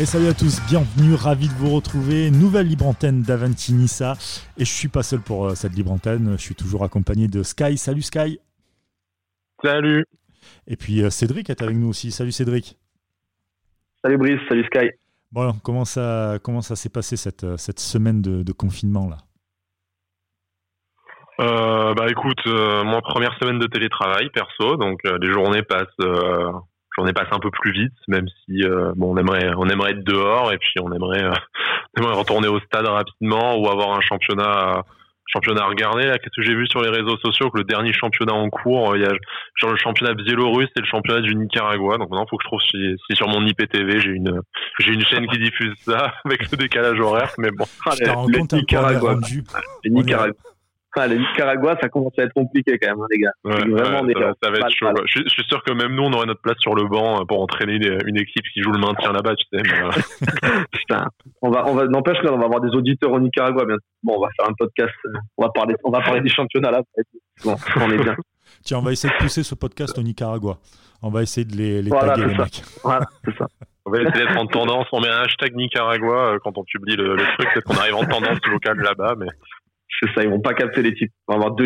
Et salut à tous, bienvenue, ravi de vous retrouver. Nouvelle libre antenne d'Avanti Nissa. Et je suis pas seul pour euh, cette libre antenne, je suis toujours accompagné de Sky. Salut Sky. Salut. Et puis euh, Cédric est avec nous aussi. Salut Cédric. Salut Brice, salut Sky. Bon, comment ça, comment ça s'est passé cette, euh, cette semaine de, confinement là? Bah écoute, moi première semaine de télétravail perso, donc les journées passent on est passé un peu plus vite, même si euh, bon, on aimerait, on aimerait être dehors et puis on aimerait, euh, retourner au stade rapidement ou avoir un championnat, championnat à regarder. Là, qu'est-ce que j'ai vu sur les réseaux sociaux que le dernier championnat en cours, il y a genre le championnat biélorusse et le championnat du Nicaragua. Donc maintenant, il faut que je trouve si, si sur mon IPTV, j'ai une, j'ai une chaîne qui diffuse ça avec le décalage horaire. Mais bon, le, Nicaragua, le Nicaragua. Ah, le Nicaragua, ça commence à être compliqué quand même, hein, les gars. vraiment ça, va être chaud. Je, suis sûr que même nous, on aurait notre place sur le banc euh, pour entraîner une, équipe qui joue le maintien là-bas, tu sais. Euh. Putain, on va, on va, n'empêche on va avoir des auditeurs au Nicaragua. Bien. Bon, on va faire un podcast. Euh, on va parler, on va parler des championnats là. Bon, on est bien. Tiens, on va essayer de pousser ce podcast au Nicaragua. On va essayer de les, les taguer, les mecs. Voilà, c'est ça. On va essayer d'être en tendance. On met un hashtag Nicaragua quand on publie le, le truc. Peut-être qu'on arrive en tendance locale là-bas, mais c'est ça, ils vont pas capter les types. Ils vont avoir, des,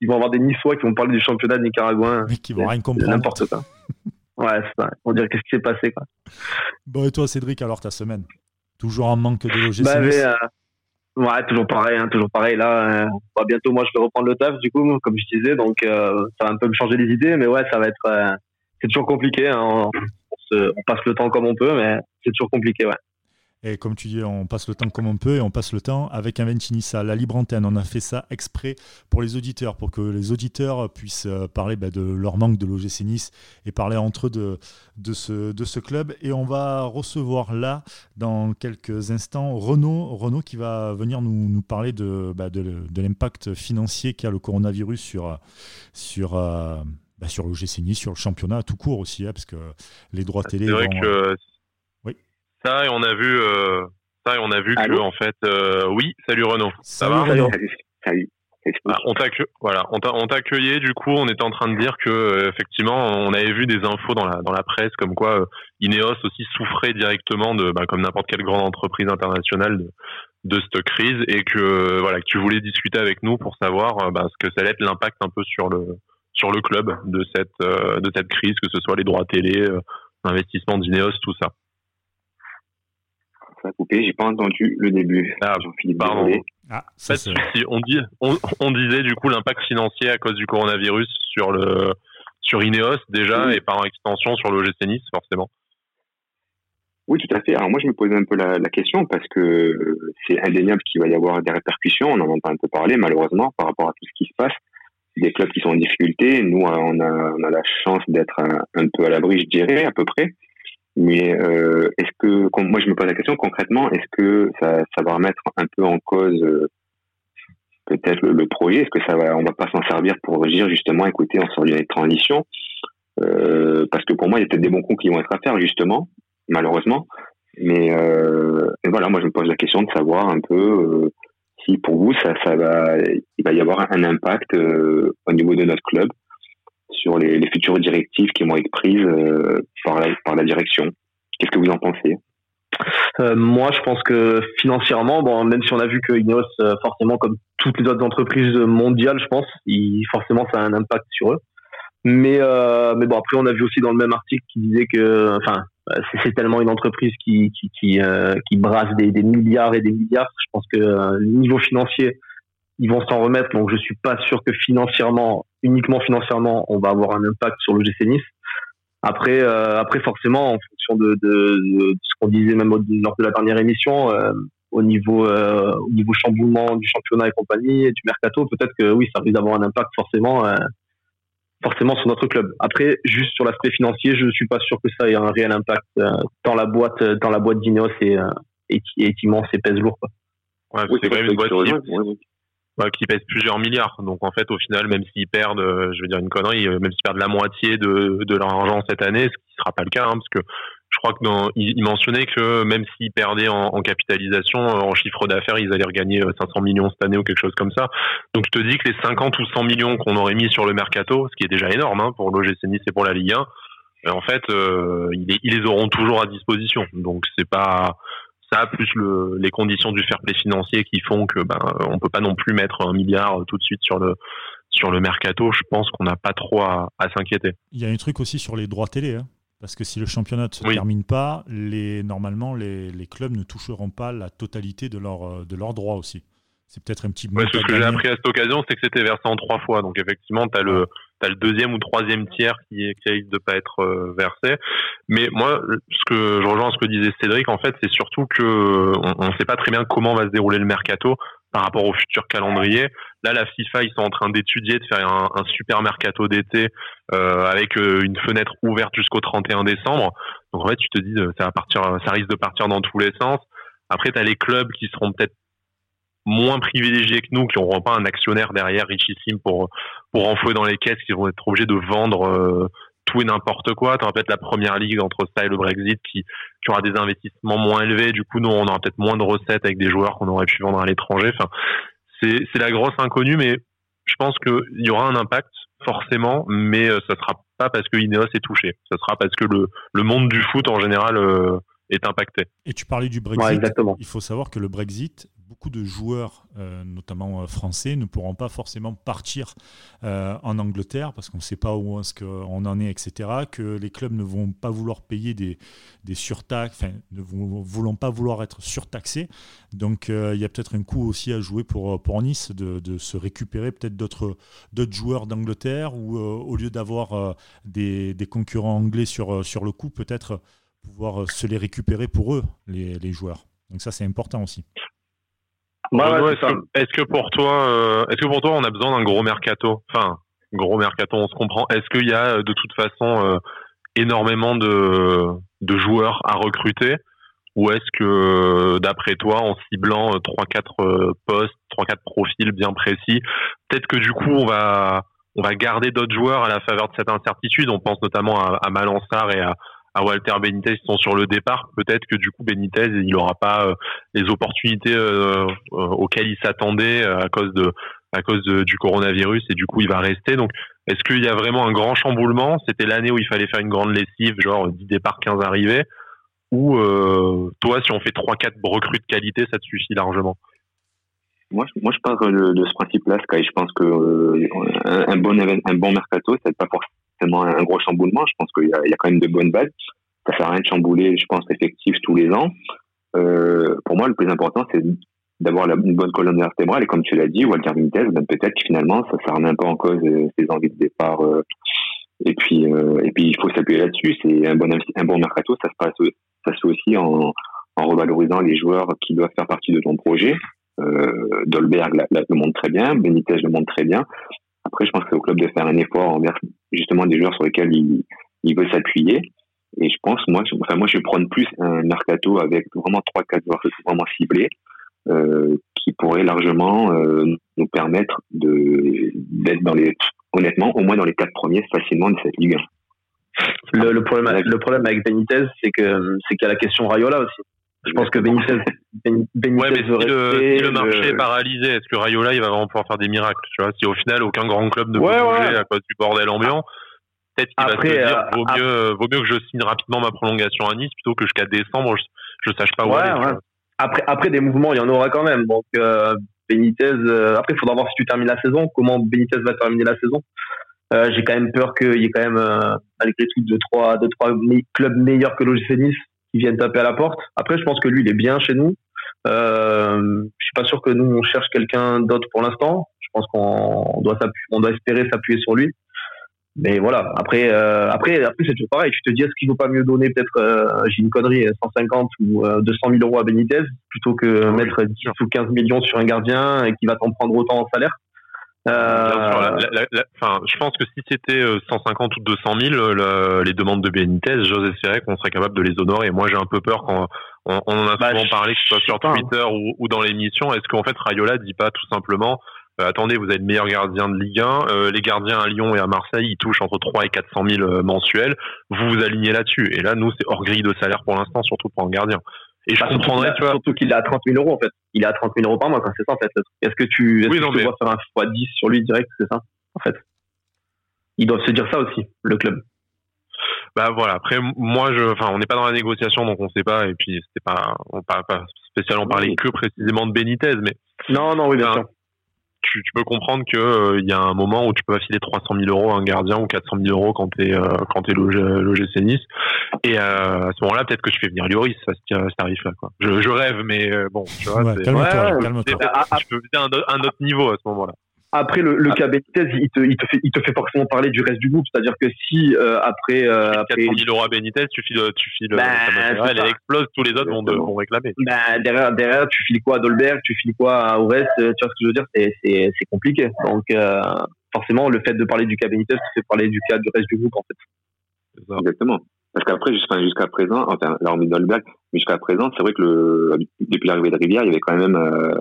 ils vont avoir des Niçois qui vont parler du championnat nicaraguain. Mais qui vont rien comprendre. N'importe quoi. ouais, c'est ça. On dirait qu'est-ce qui s'est passé, quoi. Bon, et toi, Cédric, alors ta semaine? Toujours en manque de logistique bah, euh, Ouais, toujours pareil, hein, toujours pareil. Là, euh, bah, bientôt, moi, je vais reprendre le taf, du coup, comme je disais, donc euh, ça va un peu me changer les idées, mais ouais, ça va être. c'est toujours compliqué. Hein, on, on, passe le temps comme on peut, mais c'est toujours compliqué, ouais. Et comme tu dis, on passe le temps comme on peut et on passe le temps avec un Ventinissa. La libre antenne, on a fait ça exprès pour les auditeurs, pour que les auditeurs puissent euh, parler bah, de leur manque de l'OGC Nice et parler entre eux de, de, ce, de ce club. Et on va recevoir là, dans quelques instants, Renaud, Renaud qui va venir nous, nous parler de, bah, de, de l'impact financier qu'a le coronavirus sur, sur, euh, bah, sur Nice, sur le championnat tout court aussi, hein, parce que les droits télé. C'est vrai que ça et on a vu euh, ça et on a vu que en fait euh, oui salut Renaud ça va salut, salut. Ah, on t'a voilà, on t'a accueilli. Du coup, on était en train de dire que euh, effectivement, on avait vu des infos dans la dans la presse comme quoi Ineos aussi souffrait directement de, bah, comme n'importe quelle grande entreprise internationale, de, de cette crise et que voilà, que tu voulais discuter avec nous pour savoir bah, ce que ça allait être l'impact un peu sur le sur le club de cette de cette crise, que ce soit les droits télé, l'investissement d'Ineos, tout ça ça a coupé, j'ai pas entendu le début. Ah, Jean-Philippe, pardon. Ah, ça, on, dit, on, disait du coup l'impact financier à cause du coronavirus sur le sur Ineos déjà et par extension sur l'OGC Nice forcément. Oui, tout à fait. Alors moi, je me posais un peu la, question parce que c'est indéniable qu'il va y avoir des répercussions. On en entend un peu parler, malheureusement, par rapport à tout ce qui se passe. Des clubs qui sont en difficulté. Nous, on a, on a la chance d'être un, un, peu à l'abri, je dirais, à peu près. Mais euh, est-ce que, moi je me pose la question concrètement, est-ce que ça, ça va remettre un peu en cause euh, peut-être le, projet? Est-ce que ça va, on va pas s'en servir pour dire justement, écoutez, on sort d'une transition? Euh, Parce que pour moi, il y a peut-être des bons coups qui vont être à faire justement, malheureusement. Mais, euh, voilà, moi je me pose la question de savoir un peu euh, si pour vous ça, ça va, il va y avoir un impact au niveau de notre club sur les, futures directives qui vont être prises euh, par, la, direction. Qu'est-ce que vous en pensez? Euh, moi, je pense que financièrement, bon, même si on a vu que Ineos, euh, forcément, comme toutes les autres entreprises mondiales, je pense, il, forcément, ça a un impact sur eux. Mais, mais bon, après, on a vu aussi dans le même article qui disait que, enfin, c'est tellement une entreprise qui qui qui, brasse des, des, milliards et des milliards. Je pense que niveau financier, ils vont s'en remettre. Donc, je suis pas sûr que financièrement, uniquement financièrement, on va avoir un impact sur le GC Nice. Après, euh, après forcément, en fonction de, de, ce qu'on disait même lors de la dernière émission, euh, au niveau euh, au niveau chamboulement du championnat et compagnie, du mercato, peut-être que oui, ça risque d'avoir un impact forcément forcément sur notre club. Après, juste sur l'aspect financier, je ne suis pas sûr que ça ait un réel impact dans la boîte dans la boîte d'Ineos et, et, est immense et pèse lourd. Quoi. Ouais, c'est quand même une boîte bah, qui pèse plusieurs milliards. Donc en fait, au final, même s'ils perdent, euh, je veux dire une connerie, euh, même s'ils perdent la moitié de, de leur argent cette année, ce qui sera pas le cas, hein, parce que je crois que dans, il, mentionnait que même s'ils perdaient en, capitalisation, euh, en chiffre d'affaires, ils allaient regagner 500 millions cette année ou quelque chose comme ça. Donc je te dis que les 50 ou 100 millions qu'on aurait mis sur le mercato, ce qui est déjà énorme hein, pour l'OGC Nice et pour la Ligue 1, Et en fait, ils, les auront toujours à disposition. Donc c'est pas ça plus le, les conditions du fair play financier qui font que ben on peut pas non plus mettre un milliard tout de suite sur le sur le mercato. Je pense qu'on n'a pas trop à, s'inquiéter. Il y a un truc aussi sur les droits télé. Hein. Parce que si le championnat ne se termine pas, les, normalement, les, les, clubs ne toucheront pas la totalité de, leur, de leurs droits aussi. C'est peut-être un petit ouais, Ce que j'ai appris à cette occasion, c'est que c'était versé en trois fois. Donc effectivement, tu as, le, as le deuxième ou troisième tiers qui, qui risque de pas être euh, versé. Mais moi, ce que je rejoins ce que disait Cédric, en fait, c'est surtout que on ne sait pas très bien comment va se dérouler le mercato par rapport au futur calendrier. Là, la FIFA, ils sont en train d'étudier, de faire un, un super mercato d'été euh, avec euh, une fenêtre ouverte jusqu'au 31 décembre. Donc en fait, tu te dis, ça va partir, ça risque de partir dans tous les sens. Après, tu as les clubs qui seront peut-être moins privilégiés que nous, qui n'auront pas un actionnaire derrière richissime pour pour enfouer dans les caisses, qui vont être obligés de vendre euh, tout et n'importe quoi. Tu peut-être la première ligue entre ça et le Brexit qui, qui aura des investissements moins élevés. Du coup, nous, on aura peut-être moins de recettes avec des joueurs qu'on aurait pu vendre à l'étranger. Enfin, c'est c'est la grosse inconnue, mais je pense qu'il y aura un impact forcément, mais euh, ça sera pas parce que Ineos est touché. Ça sera parce que le, le monde du foot en général euh, est impacté. Et tu parlais du Brexit. exactement. Il faut savoir que le Brexit, beaucoup de joueurs, euh, notamment euh, français, ne pourront pas forcément partir euh, en Angleterre parce qu'on ne sait pas où est-ce qu'on en est, etc. Que les clubs ne vont pas vouloir payer des, surtaxes, ne vont, pas vouloir être surtaxés. Donc il y a peut-être un coup aussi à jouer pour, pour Nice de, se récupérer peut-être d'autres joueurs d'Angleterre ou au lieu d'avoir des, des, concurrents anglais sur, sur le coup, peut-être pouvoir se les récupérer pour eux, les, les joueurs. Donc ça, c'est important aussi est-ce que, pour toi, euh, est-ce que pour toi, on a besoin d'un gros mercato? Enfin, gros mercato, on se comprend. Est-ce qu'il y a de toute façon euh, énormément de, de joueurs à recruter? Ou est-ce que, d'après toi, en ciblant 3-4 euh, postes, 3-4 profils bien précis, peut-être que du coup, on va, on va garder d'autres joueurs à la faveur de cette incertitude? On pense notamment à, à Malansar et à, à Walter Benitez qui sont sur le départ, peut-être que du coup Benitez il n'aura pas euh, les opportunités euh, euh, auxquelles il s'attendait à cause de à cause du coronavirus et du coup il va rester. Donc est-ce qu'il y a vraiment un grand chamboulement? C'était l'année où il fallait faire une grande lessive, genre 10 départs, 15 arrivées ou toi si on fait 3-4 recrues de qualité ça te suffit largement? Moi, moi, je pars de, ce principe-là, Sky. Je pense que un, bon un bon mercato, c'est pas forcément un gros chamboulement. Je pense qu'il y, a quand même de bonnes bases. Ça sert à rien de chambouler, je pense, effectif tous les ans. Euh, pour moi, le plus important, c'est d'avoir une bonne colonne vertébrale. Et comme tu l'as dit, Walter Vintes, ben peut-être finalement, ça ne remet pas en cause euh, ses envies de départ. Euh, et puis, et puis, il faut s'appuyer là-dessus. C'est un bon, un bon mercato. Ça se passe, ça se fait aussi en, revalorisant les joueurs qui doivent faire partie de ton projet. Dolberg le montre très bien, Benitez le montre très bien. Après, je pense que c'est au club de faire un effort envers justement des joueurs sur lesquels il, il veut s'appuyer. Et je pense, moi, enfin, moi, je vais prendre plus un mercato avec vraiment trois, quatre joueurs vraiment ciblés, euh, qui pourraient largement euh, nous permettre de d'être dans les, honnêtement, au moins dans les quatre premiers facilement de cette Ligue 1. Le, le problème, le problème avec Benitez, c'est que c'est qu'il y a la question Rayola aussi. Je pense que Benitez, Benitez ouais, mais si, le, si le, marché est paralysé, est-ce que Rayola il va vraiment pouvoir faire des miracles tu vois? Si au final aucun grand club ne peut bouger à cause du bordel ambiant, peut-être qu'il va se dire euh, vaut, mieux, vaut mieux que je signe rapidement ma prolongation à Nice plutôt que jusqu'à décembre je, ne sache pas où aller. Après, après des mouvements, il y en aura quand même. Donc euh, Benitez, euh, après il faudra voir si tu termines la saison, comment Benitez va terminer la saison. Euh, j'ai quand même peur qu'il y ait quand même, euh, malgré tout, deux trois, deux, trois clubs meilleurs que l'OGC Nice qui viennent taper à la porte. Après, je pense que lui, il est bien chez nous. Euh, je suis pas sûr que nous on cherche quelqu'un d'autre pour l'instant. Je pense qu'on doit on doit espérer s'appuyer sur lui. Mais voilà. Après, euh, après, après c'est toujours pareil. Tu te dis est-ce qu'il vaut pas mieux donner peut-être, euh, j'ai une connerie, 150 ou 200 000 euros à Benitez plutôt que mettre 10 ou 15 millions sur un gardien et qui va t'en prendre autant en salaire? Euh... je pense que si c'était 150 euh, ou 200 000, euh, les demandes de Benitez, j'ose espérer qu'on serait capable de les honorer. Moi, j'ai un peu peur quand on, en a bah, souvent parlé, que ce soit sur hein. Twitter ou, dans l'émission. Est-ce qu'en fait, Rayola dit pas tout simplement euh, attendez, vous êtes le meilleur gardien de Ligue 1. les gardiens à Lyon et à Marseille, ils touchent entre 3 et 400 000 mensuels. Vous vous alignez là-dessus. Et là, nous, c'est hors grille de salaire pour l'instant, surtout pour un gardien. Et je comprendrais, tu vois. Surtout qu'il est à 30 000 euros, en fait. Il est à 30 000 euros par mois, c'est ça, en fait. Est-ce que tu, est-ce que tu faire un x10 sur lui direct, c'est ça, en fait? Ils doivent se dire ça aussi, le club. Bah voilà. Après, moi, je, enfin, on n'est pas dans la négociation, donc on sait pas. Et puis, c'était pas, on pas, pas spécialement parler que précisément de Benitez, mais. Non, non, oui, bien sûr tu, tu, peux comprendre que euh, il y a un moment où tu peux affiler 300 000 euros à un gardien ou 400 000 euros quand t'es euh, quand t'es logé, logé Nice. Et euh, à ce moment-là, peut-être que je fais venir Lloris à ce, tarif-là. Quoi. Je, je, rêve, mais euh, bon, tu vois, ouais, calme-toi, calme-toi. Tu peux viser un, un autre niveau à ce moment-là. Après, le, le ah. cas Benitez, il te, il, te fait, il te fait forcément parler du reste du groupe. C'est-à-dire que si euh, après. Euh, après 400 000 euros à Benitez, tu files, tu files bah, elle explose, tous les autres vont, de, vont réclamer. Bah, derrière, derrière, tu files quoi à Dolberg, tu files quoi à Ores, tu vois ce que je veux dire? C'est compliqué. Donc, euh, forcément, le fait de parler du cas Benitez, c'est parler du cas du reste du groupe, en fait. Exactement. Parce qu'après, jusqu'à présent, enfin, là, on met Dolberg, mais jusqu'à présent, c'est vrai que le, depuis l'arrivée de Rivière, il y avait quand même, euh,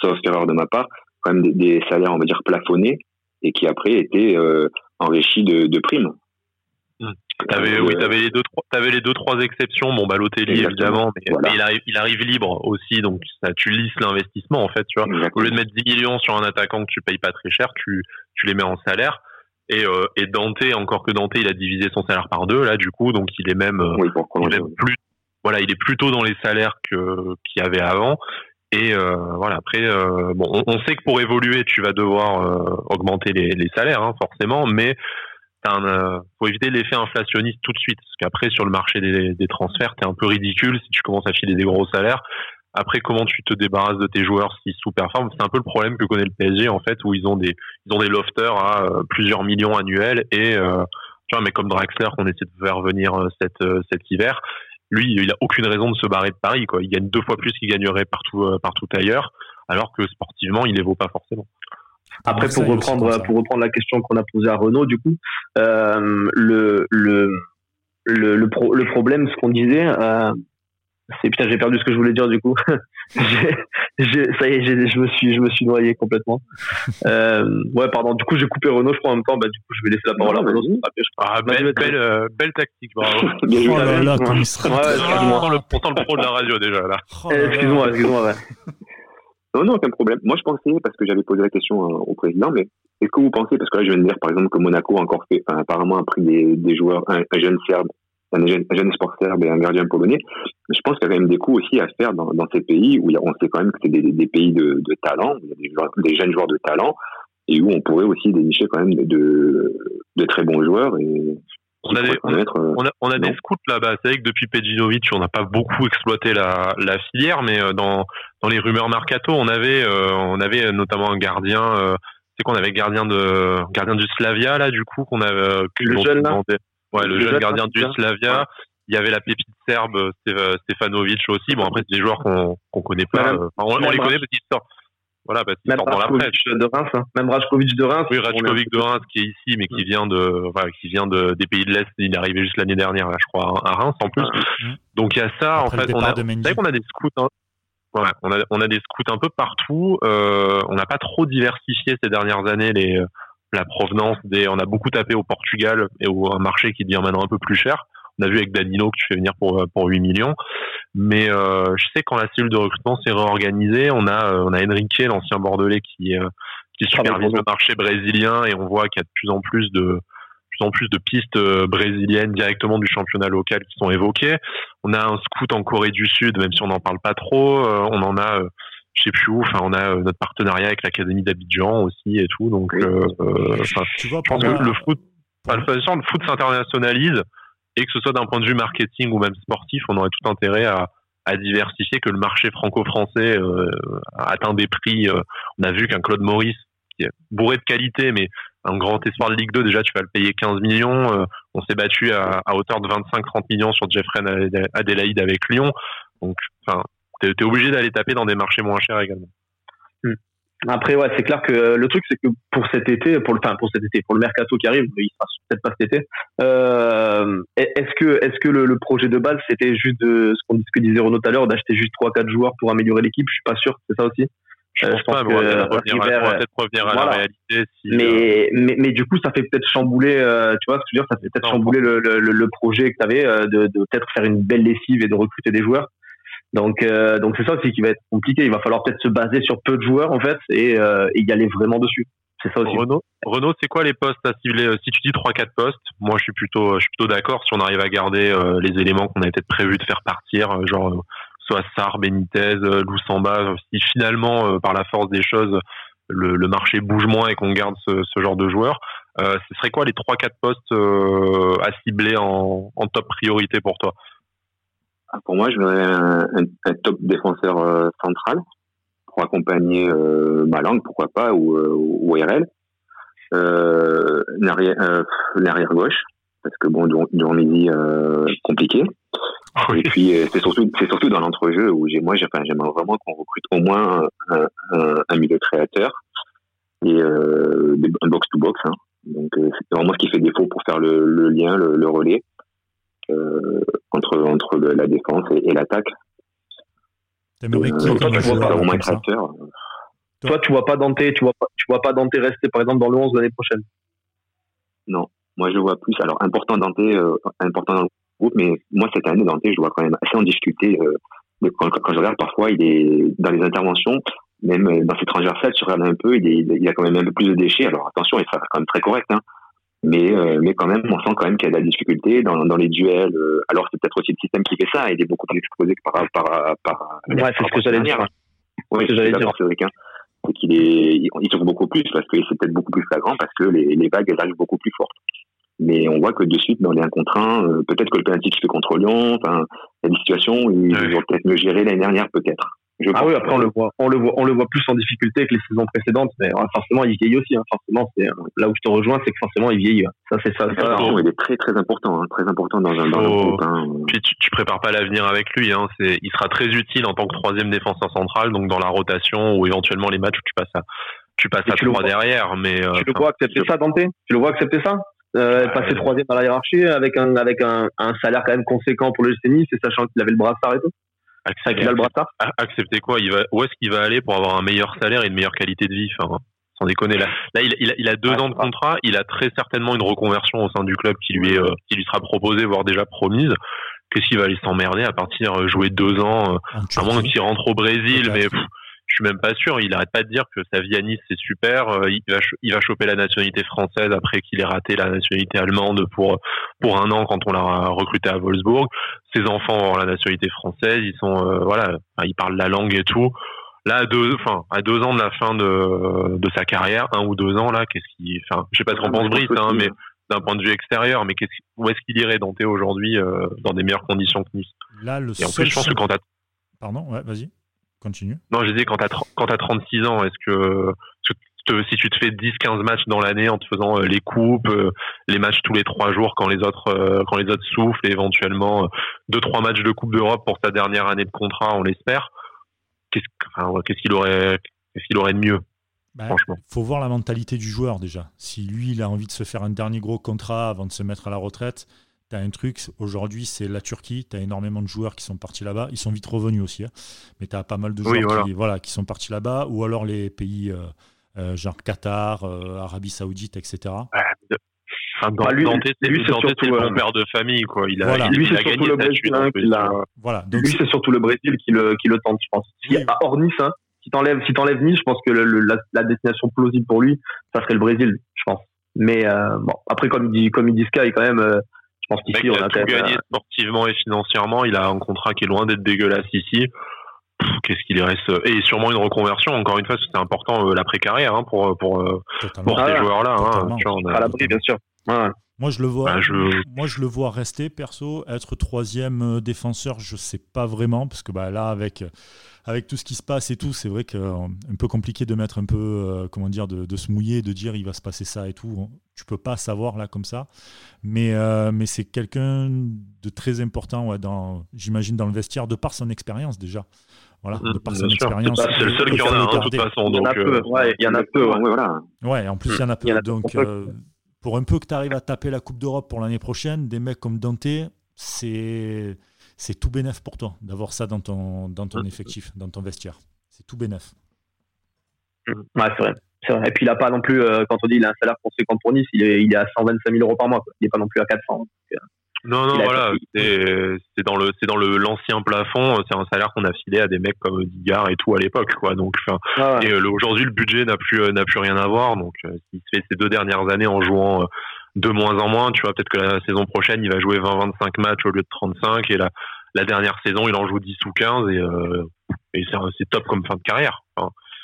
sauf erreur de ma part, quand même des, salaires, on va dire, plafonnés et qui après étaient euh, enrichis de, de primes. Mmh. Avais, oui, t'avais les deux, trois, les deux, trois exceptions. Bon, bah, évidemment, mais, il, arrive, il arrive libre aussi, donc ça, tu lisses l'investissement, en fait, tu vois. Au lieu de mettre 10 millions sur un attaquant que tu payes pas très cher, tu, tu les mets en salaire. Et, euh, et Dante, encore que Dante, il a divisé son salaire par deux, là, du coup, donc il est même, euh, il est même plus, voilà, il est plutôt dans les salaires que, qu'il y avait avant. Et euh, voilà, après, euh, bon, on, on, sait que pour évoluer, tu vas devoir euh, augmenter les, les salaires, hein, forcément, mais il euh, faut éviter l'effet inflationniste tout de suite, parce qu'après, sur le marché des, des transferts, t'es un peu ridicule si tu commences à filer des gros salaires. Après, comment tu te débarrasses de tes joueurs s'ils sous-performent? C'est un peu le problème que connaît le PSG, en fait, où ils ont des, ils ont des lofters à plusieurs millions annuels et, tu vois, mais comme Draxler qu'on essaie de faire venir cet, cet hiver, lui, il a aucune raison de se barrer de Paris. Quoi. Il gagne deux fois plus qu'il gagnerait partout, euh, partout ailleurs, alors que sportivement, il les vaut pas forcément. Après, pour reprendre, pour reprendre la question qu'on a posée à Renault, du coup, euh, le, le, le, le, le, problème, ce qu'on disait, euh, c'est putain, j'ai perdu ce que je voulais dire du coup. j'ai, ça y est, je me suis, je me suis noyé complètement. Euh, ouais, pardon. Du coup, j'ai coupé Renault, je crois en même temps. Bah, du coup, je vais laisser la parole à Renault. Ah, belle, belle, euh, belle, tactique, bravo. oh là là, comme il le, pourtant le pro de la radio déjà là. Oh excuse-moi, excuse-moi. Ouais. Non, non, aucun problème. Moi, je pensais, parce que j'avais posé la question euh, au président, mais est-ce que vous pensez, parce que là, je viens de dire, par exemple, que Monaco a encore fait, enfin, apparemment, a pris des, des joueurs, un, un jeune Serbe un jeune, un jeune serbe et un gardien polonais. Je pense qu'il y a quand même des coups aussi à faire dans, dans ces pays où on sait quand même que c'est des, des, pays de, de, talent, où il y a des, joueurs, des, jeunes joueurs de talent et où on pourrait aussi dénicher quand même de, de très bons joueurs et on a, des, on, a, on, a, on a, des scouts là-bas. C'est vrai que depuis Pejinovic, on n'a pas beaucoup exploité la, la filière, mais euh, dans, dans les rumeurs mercato, on avait, euh, on avait notamment un gardien. Euh, c'est qu'on avait gardien de gardien du Slavia là, du coup, qu'on avait. le jeune là. Ouais, le, jeune gardien du Slavia. Il y avait la pépite serbe euh, Stefanovic aussi. Bon, après, c'est des joueurs qu'on qu'on connaît pas. Euh, on, les connaît parce qu'ils sortent. Voilà, parce qu'ils sortent dans la presse. De Reims, hein. Même Rajkovic de Reims. Oui, Rajkovic de Reims qui est ici, mais qui vient de, qui vient de, des pays de l'Est. Il est arrivé juste l'année dernière, là, je crois, à Reims en plus. Donc il y a ça. en fait, on a, c'est qu'on a des scouts. Hein. Ouais, on a, on a des scouts un peu partout. Euh, on n'a pas trop diversifié ces dernières années les la provenance des. On a beaucoup tapé au Portugal et au un marché qui devient maintenant un peu plus cher. On a vu avec Danilo que tu fais venir pour pour 8 millions. Mais euh, je sais quand la cellule de recrutement s'est réorganisée, on a euh, on a Enrique, l'ancien bordelais, qui euh, qui supervise le marché brésilien et on voit qu'il y a de plus en plus de plus en plus de pistes brésiliennes directement du championnat local qui sont évoquées. On a un scout en Corée du Sud, même si on n'en parle pas trop. on en a je sais plus où. Enfin, on a euh, notre partenariat avec l'académie d'Abidjan aussi et tout. Donc, euh, euh, tu vois, je pense que le foot, enfin, le foot s'internationalise et que ce soit d'un point de vue marketing ou même sportif, on aurait tout intérêt à, à diversifier, que le marché franco-français euh, atteint des prix. on a vu qu'un Claude Maurice, qui est bourré de qualité, mais un grand espoir de Ligue 2, déjà tu vas le payer 15 millions. on s'est battu à, à, hauteur de 25-30 millions sur Jeffrey Adélaïde avec Lyon. Donc, enfin, tu es, obligé d'aller taper dans des marchés moins chers également. Hmm. Après, ouais, c'est clair que le truc, c'est que pour cet été, pour le, enfin, pour cet été, pour le mercato qui arrive, il sera peut-être pas cet été. Euh, est-ce que, est-ce que le, projet de base, c'était juste de, ce qu'on que disait Renaud tout à l'heure, d'acheter juste trois, quatre joueurs pour améliorer l'équipe? Je suis pas sûr, c'est ça aussi. Je, pense, pas, que, peut-être revenir à la réalité. mais, euh, mais, mais, du coup, ça fait peut-être chambouler, euh, tu vois ce que je veux dire, ça fait peut-être chambouler le, le, le, projet que tu avais de, de peut-être faire une belle lessive et de recruter des joueurs. Donc, euh, donc c'est ça aussi qui va être compliqué. Il va falloir peut-être se baser sur peu de joueurs en fait et, euh, y aller vraiment dessus. C'est ça aussi. Renault, Renault c'est quoi les postes à cibler Si tu dis 3-4 postes, moi je suis plutôt, je suis plutôt d'accord si on arrive à garder les éléments qu'on a peut-être prévu de faire partir, genre soit Sar, Benitez, Loussamba. Si finalement, par la force des choses, le, le, marché bouge moins et qu'on garde ce, ce, genre de joueurs, euh, ce serait quoi les 3-4 postes euh, à cibler en, en, top priorité pour toi? Pour moi, je voudrais un, un, top défenseur euh, central pour accompagner euh, Malang, pourquoi pas, ou, euh, ou RL. L'arrière gauche, parce que bon, durant midi, compliqué. Et puis c'est surtout c'est surtout dans l'entrejeu où j'ai moi j'aimerais vraiment qu'on recrute au moins un, un, un milieu créateur et euh, un box to box. Hein. Donc euh, c'est vraiment ce qui fait défaut pour faire le, le lien, le, le relais euh, entre entre la défense et, et l'attaque. T'aimerais qui toi, tu vois pas. Toi, tu vois pas Dante, tu vois pas, tu vois pas Dante rester par exemple dans le 11 l'année prochaine. Non, moi je vois plus. Alors important Dante, euh, important dans le groupe, mais moi cette année Dante, je vois quand même assez en difficulté. Euh, quand, quand, je regarde parfois, il est dans les interventions, même euh, dans ses transversales, tu regardes un peu, il, est, il a quand même un peu plus de déchets. Alors attention, il sera quand même très correct, hein. Mais euh, mais quand même, on sent quand même qu'il y a de la difficulté dans, dans les duels. Euh, alors c'est peut-être aussi le système qui fait ça. Il est beaucoup plus exposé que par par par. Ouais, c'est ce que j'allais dire. Oui, c'est ce que j'allais dire. C'est qu'il est, il souffre beaucoup plus parce que c'est peut-être beaucoup plus flagrant parce que les, les vagues elles arrivent beaucoup plus fortes. Mais on voit que de suite, dans les 1 contre 1, euh, peut-être que le penalty qui fait contre Lyon, enfin, il y a des situations où ils vont peut-être mieux gérer l'année dernière, peut-être. Je ah oui, après on le voit, on le voit, on le voit plus en difficulté que les saisons précédentes, mais ouais, forcément il vieillit aussi. Hein, forcément, c'est là où je te rejoins, c'est que forcément il vieillit. Ça c'est ça. ça hein. il est très très important, hein, très important dans un, dans oh. groupe. Hein. Puis tu, tu prépares pas l'avenir avec lui. Hein, c'est, il sera très utile en tant que troisième défenseur central, donc dans la rotation ou éventuellement les matchs où tu passes à, tu passes à trois derrière. Mais tu le vois accepter ça, Dante? Tu le vois accepter ça? Euh, passer troisième dans la hiérarchie avec un avec un, un salaire quand même conséquent pour le Nice et sachant qu'il avait le brassard et tout? Accepter, accepter quoi? Il va, Où est-ce qu'il va aller pour avoir un meilleur salaire et une meilleure qualité de vie? Enfin, Sans déconner. Là, là il, il, a, il a deux ans de contrat. Il a très certainement une reconversion au sein du club qui lui, est, euh, qui lui sera proposée, voire déjà promise. Qu'est-ce qu'il va aller s'emmerder à partir euh, jouer deux ans, euh, à moins qu'il rentre au Brésil, mais pff, suis même pas sûr. Il arrête pas de dire que sa vie à Nice c'est super. Euh, il va il va choper la nationalité française après qu'il ait raté la nationalité allemande pour pour un an quand on l'a recruté à Wolfsburg. Ses enfants ont la nationalité française. Ils sont euh, voilà, ils parlent la langue et tout. Là, à deux, enfin, à deux ans de la fin de, de sa carrière, un ou deux ans là, qu'est-ce qui, enfin, je sais pas ce qu'on pense Brice, hein, mais d'un point de vue extérieur, mais où est-ce qu'il irait Dante aujourd'hui euh, dans des meilleures conditions que Nice? Là, le Et en plus, je pense que quand Pardon, ouais, vas-y. Continue. Non, je disais, quand tu as, 36 ans, est-ce que, si tu te fais 10-15 matchs dans l'année en te faisant euh, les coupes, euh, les matchs tous les trois jours quand les autres, euh, quand les autres soufflent, et éventuellement deux trois matchs de Coupe d'Europe pour sa dernière année de contrat, on l'espère. Qu'est-ce qu'il aurait, qu'est-ce qu'il aurait de mieux bah, Franchement? faut voir la mentalité du joueur déjà. Si lui, il a envie de se faire un dernier gros contrat avant de se mettre à la retraite, tu as un truc, aujourd'hui c'est la Turquie, tu as énormément de joueurs qui sont partis là-bas, ils sont vite revenus aussi, hein. mais tu as pas mal de joueurs voilà. Qui, voilà, qui sont partis là-bas, ou alors les pays euh, euh, genre Qatar, euh, Arabie Saoudite, etc. Enfin, dans, bah, lui, c'est surtout le bon père de famille, quoi. Il a, voilà. il, lui, il a gagné le Brésil, hein, qui l'a. Voilà. Donc lui, c'est surtout le Brésil qui le, qui le tente, je pense. Si, à hors Nice, hein, si t'enlèves, si t'enlèves Nice, je pense que le, le, la, la, destination plausible pour lui, ça serait le Brésil, je pense. Mais euh, bon, après, comme il dit, comme il dit Sky, quand même, euh, je pense qu'ici, on a, a tout gagné euh... sportivement et financièrement. Il a un contrat qui est loin d'être dégueulasse ici. Qu'est-ce qu'il reste? Et sûrement une reconversion. Encore une fois, c'est important euh, l'après-carrière hein, pour pour Totalement. pour ces Ah, joueurs-là. Hein. Totalement. Tu vois, on a- à l'abri, bien sûr. Ouais. Moi, je le vois. Bah, je- Moi, je le vois rester perso, être troisième euh, défenseur. Je sais pas vraiment parce que bah, là, avec euh, avec tout ce qui se passe et tout, c'est vrai que euh, un peu compliqué de mettre un peu, euh, comment dire, de, de se mouiller, de dire il va se passer ça et tout. Tu peux pas savoir là comme ça. Mais euh, mais c'est quelqu'un de très important, ouais, dans, j'imagine dans le vestiaire, de par son expérience déjà. Voilà, Mm, de par son expérience. Bah, c'est le seul qui en a, hein, de toute façon. Il y en Donc, a peu. euh, Ouais, il y en a peu. Ouais, voilà. Ouais, en plus, il y en a peu. Donc, euh, pour un peu que tu arrives à taper la Coupe d'Europe pour l'année prochaine, des mecs comme Dante, c'est tout bénef pour toi d'avoir ça dans ton, dans ton effectif, dans ton vestiaire. C'est tout bénef. Ouais, c'est vrai. Et puis, il a pas non plus, euh, quand on dit il a un salaire conséquent pour Nice, il est, il est à 125 000 euros par mois. Il est pas non plus à 400. Donc, euh, Non, non, voilà, c'est dans le c'est dans le l'ancien plafond, c'est un salaire qu'on a filé à des mecs comme Digard et tout à l'époque, quoi. Donc, ah et aujourd'hui le budget n'a plus n'a plus rien à voir. Donc, s'il se fait ces deux dernières années en jouant de moins en moins, tu vois, peut-être que la saison prochaine il va jouer 20-25 matchs au lieu de 35 et la la dernière saison il en joue 10 ou 15 et et c'est top comme fin de carrière.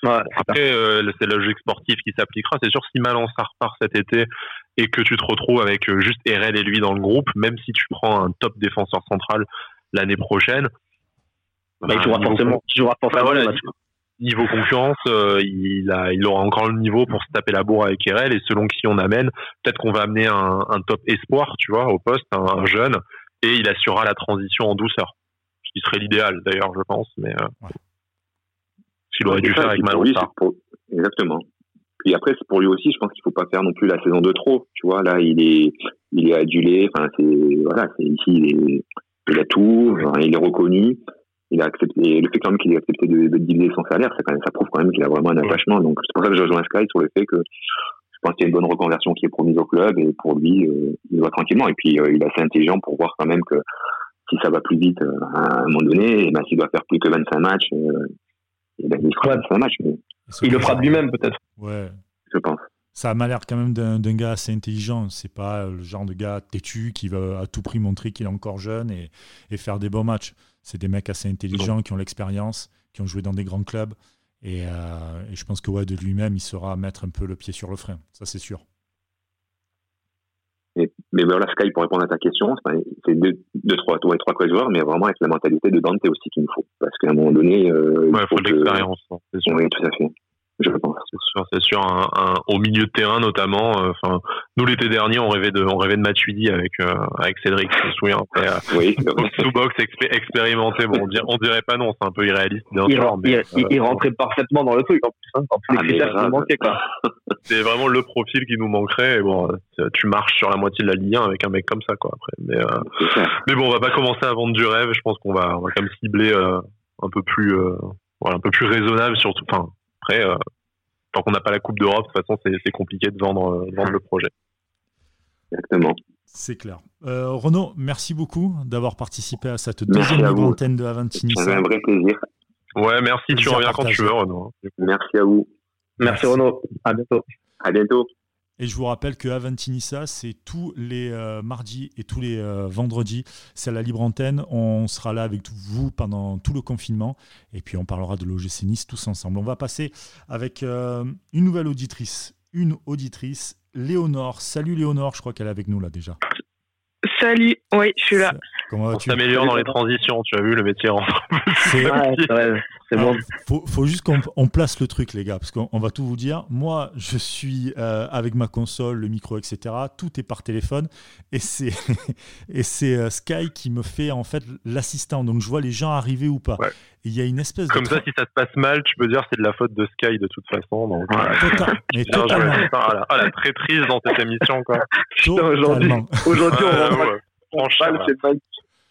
Après, euh, c'est la logique sportive qui s'appliquera. C'est sûr, si Malan ça repart cet été et que tu te retrouves avec euh, juste RL et lui dans le groupe, même si tu prends un top défenseur central l'année prochaine, bah, il jouera bah, forcément. Bah, niveau concurrence, euh, il, a, il aura encore le niveau pour se taper la bourre avec RL et selon qui on amène, peut-être qu'on va amener un, top espoir, tu vois, au poste, un, jeune, et il assurera la transition en douceur. Ce qui serait l'idéal d'ailleurs, je pense, mais qu'il aurait dû faire avec Malon Exactement. Et après, pour lui aussi, je pense qu'il faut pas faire non plus la saison de trop. Tu vois, là, il est, il est adulé. Enfin, c'est, voilà, c'est ici, il, est, il a tout. il est reconnu. Il a accepté, le fait quand même qu'il ait accepté de, de diviser son salaire, ça, quand même, ça prouve quand même qu'il a vraiment un attachement. Donc, c'est pour ça que je rejoins Sky sur le fait que je pense qu'il y a une bonne reconversion qui est promise au club et pour lui, euh, il va tranquillement. Et puis, euh, il est assez intelligent pour voir quand même que si ça va plus vite euh, à un moment donné, ben, s'il doit faire plus que 25 matchs, il fera un match. Il le fera lui-même peut-être. Ouais. Je pense. Ça m'a l'air quand même d'un gars assez intelligent. C'est pas le genre de gars têtu qui va à tout prix montrer qu'il est encore jeune et, et faire des bons matchs. C'est des mecs assez intelligents qui ont l'expérience, qui ont joué dans des grands clubs. Et, euh, et je pense que ouais, de lui-même, il saura mettre un peu le pied sur le frein. Ça, c'est sûr. Mais, voilà, Sky, pour répondre à ta question, c'est deux, deux, trois, trois, trois joueurs, mais vraiment avec la mentalité de Dante aussi qu'il nous faut. Parce qu'à un moment donné, euh, il faut, de l'expérience. Hein, oui, tout à fait je pense. C'est sûr, un, au milieu de terrain notamment. Euh, enfin, nous l'été dernier, on rêvait de, on rêvait de Matuidi avec euh, avec Cédric, je me souviens. Après, euh, oui. Sous-box expérimenté. Bon, on dirait, on dirait pas non, c'est un peu irréaliste. Bien il, sûr, mais, il, rentrait parfaitement dans le truc en plus. Hein, tous les ah, critères qui manquaient quoi. C'est vraiment le profil qui nous manquerait. Et bon, tu marches sur la moitié de la Ligue 1 avec un mec comme ça quoi. Après, mais mais bon, on va pas commencer à vendre du rêve. Je pense qu'on va on va quand même cibler un peu plus voilà, un peu plus raisonnable surtout. Enfin, après, euh, tant qu'on n'a pas la Coupe d'Europe, de toute façon, c'est compliqué de vendre, euh, vendre le projet. Exactement. C'est clair. Euh, Renaud, merci beaucoup d'avoir participé à cette deuxième antenne de Avantini. C'est un vrai plaisir. Ouais, merci. tu reviens quand tu veux, Renaud. Merci à vous. Merci, Renaud. À bientôt. À bientôt. Et je vous rappelle que Avantinissa, c'est tous les euh, mardis et tous les euh, vendredis. C'est la libre antenne. On sera là avec vous pendant tout le confinement. Et puis on parlera de l'OGC Nice tous ensemble. On va passer avec euh, une nouvelle auditrice. Une auditrice, Léonore. Salut Léonore, je crois qu'elle est avec nous là déjà. Salut, oui, je suis là. on s'améliore dans les transitions, tu as vu, le métier rentre. C'est bon. Faut, faut juste qu'on place le truc, les gars, parce qu'on va tout vous dire. Moi, je suis euh, avec ma console, le micro, etc. Tout est par téléphone. Et c'est et c'est euh, Sky qui me fait en fait l'assistant. Donc je vois les gens arriver ou pas. Il y a une espèce Comme ça, si ça se passe mal, tu peux dire c'est de la faute de Sky de toute façon. Donc, Total, mais totalement. Ah, la, ah, la traîtrise dans cette émission. Aujourd'hui, aujourd'hui, on euh,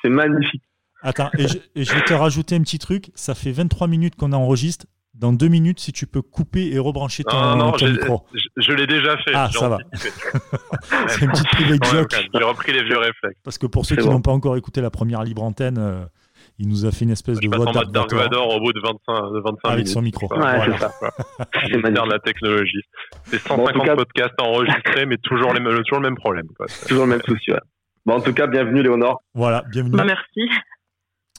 c'est magnifique. Attends, et je, vais te rajouter un petit truc. Ça fait 23 minutes qu'on enregistre. Dans deux minutes, si tu peux couper et rebrancher ton, non, non, micro. Je, l'ai déjà fait. Ah, ça va. c'est une petite private joke. J'ai repris les vieux réflexes. Parce que pour ceux qui n'ont pas encore écouté la première libre antenne, euh, il nous a fait une espèce de voix en mode Dark Vador au bout de 25, de 25 Avec minutes. son micro. Ouais, c'est ça. c'est de la technologie. C'est 150 podcasts enregistrés, mais toujours, les, toujours le même problème. Quoi. Toujours le même souci, ouais. Bon, en tout cas, bienvenue Léonore. Voilà, bienvenue. Bah, merci.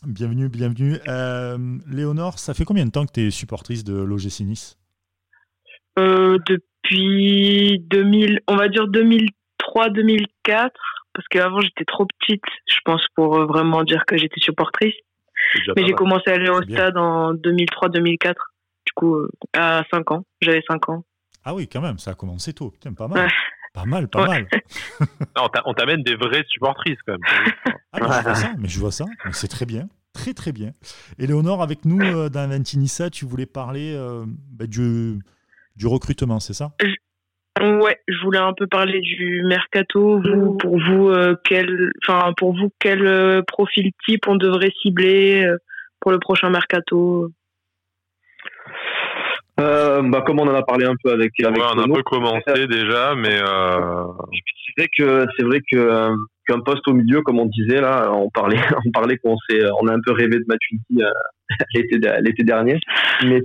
Bienvenue, bienvenue. Euh, Léonore, ça fait combien de temps que tu es supportrice de l'OGC Nice? Euh, Depuis 2000, on va dire 2003-2004, parce qu'avant j'étais trop petite, je pense, pour euh, vraiment dire que j'étais supportrice. Mais j'ai commencé à aller au stade en 2003-2004, du coup, à 5 ans. J'avais 5 ans. Ah oui, quand même, ça a commencé tôt. Putain, pas mal. Pas mal, pas mal. on t'amène des vraies supportrices quand même. Ah, mais je vois ça, mais je vois ça. C'est très bien. Très très bien. Éléonore, avec nous euh, dans Ventinissa, tu voulais parler euh, bah, du, du recrutement, c'est ça? Ouais, je voulais un peu parler du mercato. Vous, pour vous, euh, quel, enfin pour vous, quel euh, profil type on devrait cibler pour le prochain mercato? Euh, bah, Comme on en a parlé un peu avec. avec on a un peu commencé déjà, mais. Euh... C'est vrai que c'est vrai que euh, qu'un poste au milieu, comme on disait là, on parlait, on parlait qu'on s'est, on a un peu rêvé de Matuidi euh, l'été, l'été dernier, mais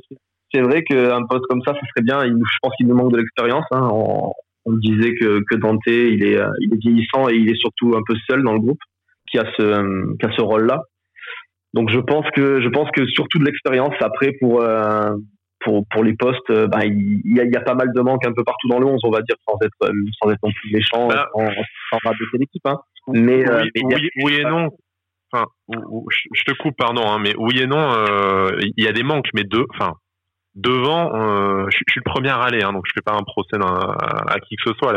c'est vrai qu'un poste comme ça, ce serait bien. Il, je pense qu'il nous manque de l'expérience. Hein. On, on, disait que, que Dante, il est, il est vieillissant et il est surtout un peu seul dans le groupe, qui a ce, qui a ce rôle-là. Donc je pense que je pense que surtout de l'expérience après pour euh, pour pour les postes, euh, bah, il, y a, il y a pas mal de manques un peu partout dans le 11, on va dire sans être euh, sans être non plus méchant, bah, sans, sans rabaisser l'équipe. Hein. Mais, oui, euh, mais oui, oui, et non. Enfin, je te coupe, pardon, hein, mais oui et non, il y a des manques, mais deux. Enfin, devant, euh, je, suis le premier à râler, hein, donc je fais pas un procès à, à, qui que ce soit.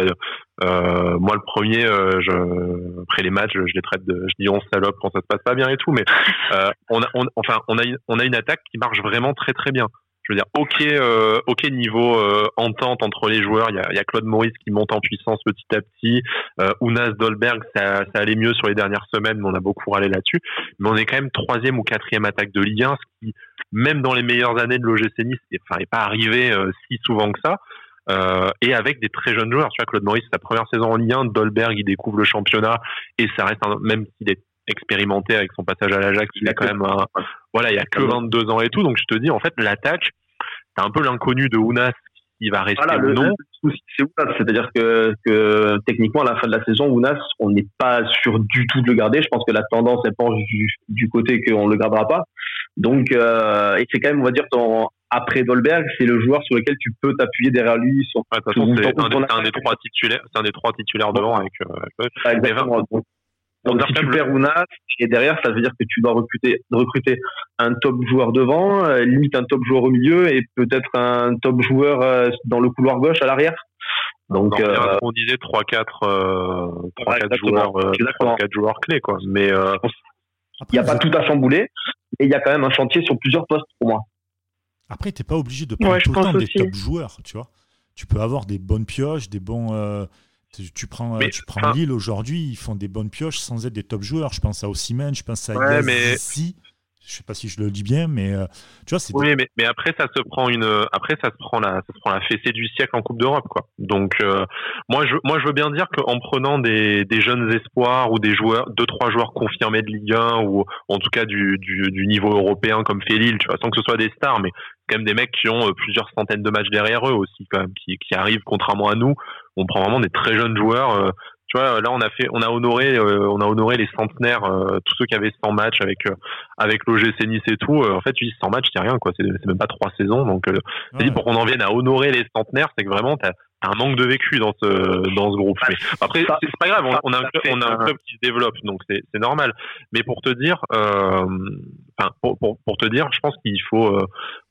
Euh, moi, le premier, euh, je, après les matchs, je, les traite de, je dis on salope quand ça se passe pas bien et tout, mais euh, on a, on, enfin, on a, on a une attaque qui marche vraiment très très bien. Je veux dire, ok, euh, ok niveau euh, entente entre les joueurs. Il y a, il y a Claude Maurice qui monte en puissance petit à petit. Euh, Unas Dolberg, ça, ça allait mieux sur les dernières semaines, mais on a beaucoup râlé là-dessus. Mais on est quand même troisième ou quatrième attaque de Ligue 1, ce qui même dans les meilleures années de l'OGC Nice, enfin, n'est pas arrivé euh, si souvent que ça. Euh, et avec des très jeunes joueurs. Tu vois, Claude Maurice, sa première saison en Ligue 1, Dolberg, il découvre le championnat et ça reste, un, même s'il est expérimenté avec son passage à l'Ajax, il a quand même, un, voilà, il a que 22 ans et tout. Donc je te dis, en fait, l'attaque, t'as un peu l'inconnu de Ounas il va rester ou non. c'est Ounas, c'est-à-dire que, que, techniquement à la fin de la saison, Ounas, on n'est pas sûr du tout de le garder. Je pense que la tendance elle penche du, du côté qu'on le gardera pas. Donc, euh, et c'est quand même, on va dire, ton, après Dolberg, c'est le joueur sur lequel tu peux t'appuyer derrière lui. Ouais, c'est un, un, des trois titulaires, c'est un des trois titulaires devant avec. Euh, exactement. Donc, si tu perds Ounas, et derrière, ça veut dire que tu dois recruter, recruter un top joueur devant, euh, limite un top joueur au milieu et peut-être un top joueur euh, dans le couloir gauche à l'arrière. Donc, euh, on disait 3-4 3 4 joueurs, 3 4 joueurs clés, quoi. Mais il n'y a pas tout à chambouler, et il y a quand même un chantier sur plusieurs postes pour moi. Après, tu n'es pas obligé de prendre tout le temps des top joueurs, tu vois. Tu peux avoir des bonnes pioches, des bons. Tu prends, tu prends Lille aujourd'hui, ils font des bonnes pioches sans être des top joueurs. Je pense à Osimhen, je pense à ouais, je sais pas si je le dis bien, mais euh, tu vois, c'est. Oui, mais, mais après ça se prend une, après ça se prend la, ça se prend la fessée du siècle en Coupe d'Europe, quoi. Donc euh, moi, je, moi, je veux bien dire qu'en prenant des, des jeunes espoirs ou des joueurs, deux trois joueurs confirmés de Ligue 1 ou en tout cas du, du, du niveau européen comme fait Lille, tu vois, sans que ce soit des stars, mais quand même des mecs qui ont euh, plusieurs centaines de matchs derrière eux aussi, quand même, qui, qui arrivent contrairement à nous. On prend vraiment des très jeunes joueurs tu vois, là on a fait, on a honoré, euh, on a honoré les centenaires, euh, tous ceux qui avaient 100 matchs avec euh, avec l'OGC Nice et tout. en fait, tu dis 100 matchs, c'est rien, quoi. C'est même pas trois saisons. Donc, ouais. pour qu'on en vienne à honorer les centenaires, c'est que vraiment t'as un manque de vécu dans ce dans ce groupe. Mais après, c'est pas grave. On, a un, on a un club qui se développe, donc c'est normal. Mais pour te dire, enfin, pour, pour, pour, te dire, je pense qu'il faut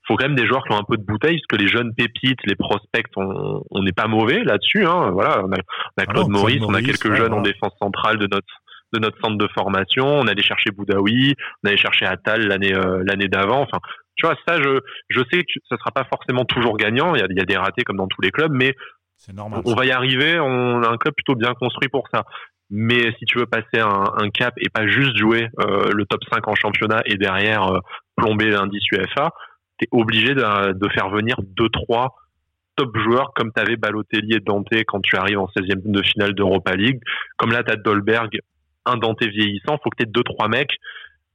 faut quand même des joueurs qui ont un peu de bouteille, parce que les jeunes pépites, les prospects, on n'est pas mauvais là-dessus. Hein. Voilà, on a, on a Claude ah Maurice, on a quelques jeunes en défense centrale de notre de notre centre de formation. On allait chercher Boudaoui, on allait chercher Attal l'année euh, l'année d'avant. Enfin, tu vois, ça, je je sais que ça sera pas forcément toujours gagnant. Il y a, il y a des ratés comme dans tous les clubs, mais normal, on va y arriver. On a un club plutôt bien construit pour ça. Mais si tu veux passer un, un cap et pas juste jouer euh, le top 5 en championnat et derrière euh, plomber l'indice UFA, tu obligé de, faire venir deux trois top joueurs comme tu avais Balotelli et Dante quand tu arrives en 16e de finale d'Europa League. Comme là, tu as Dolberg, un Dante vieillissant. faut que tu aies deux trois mecs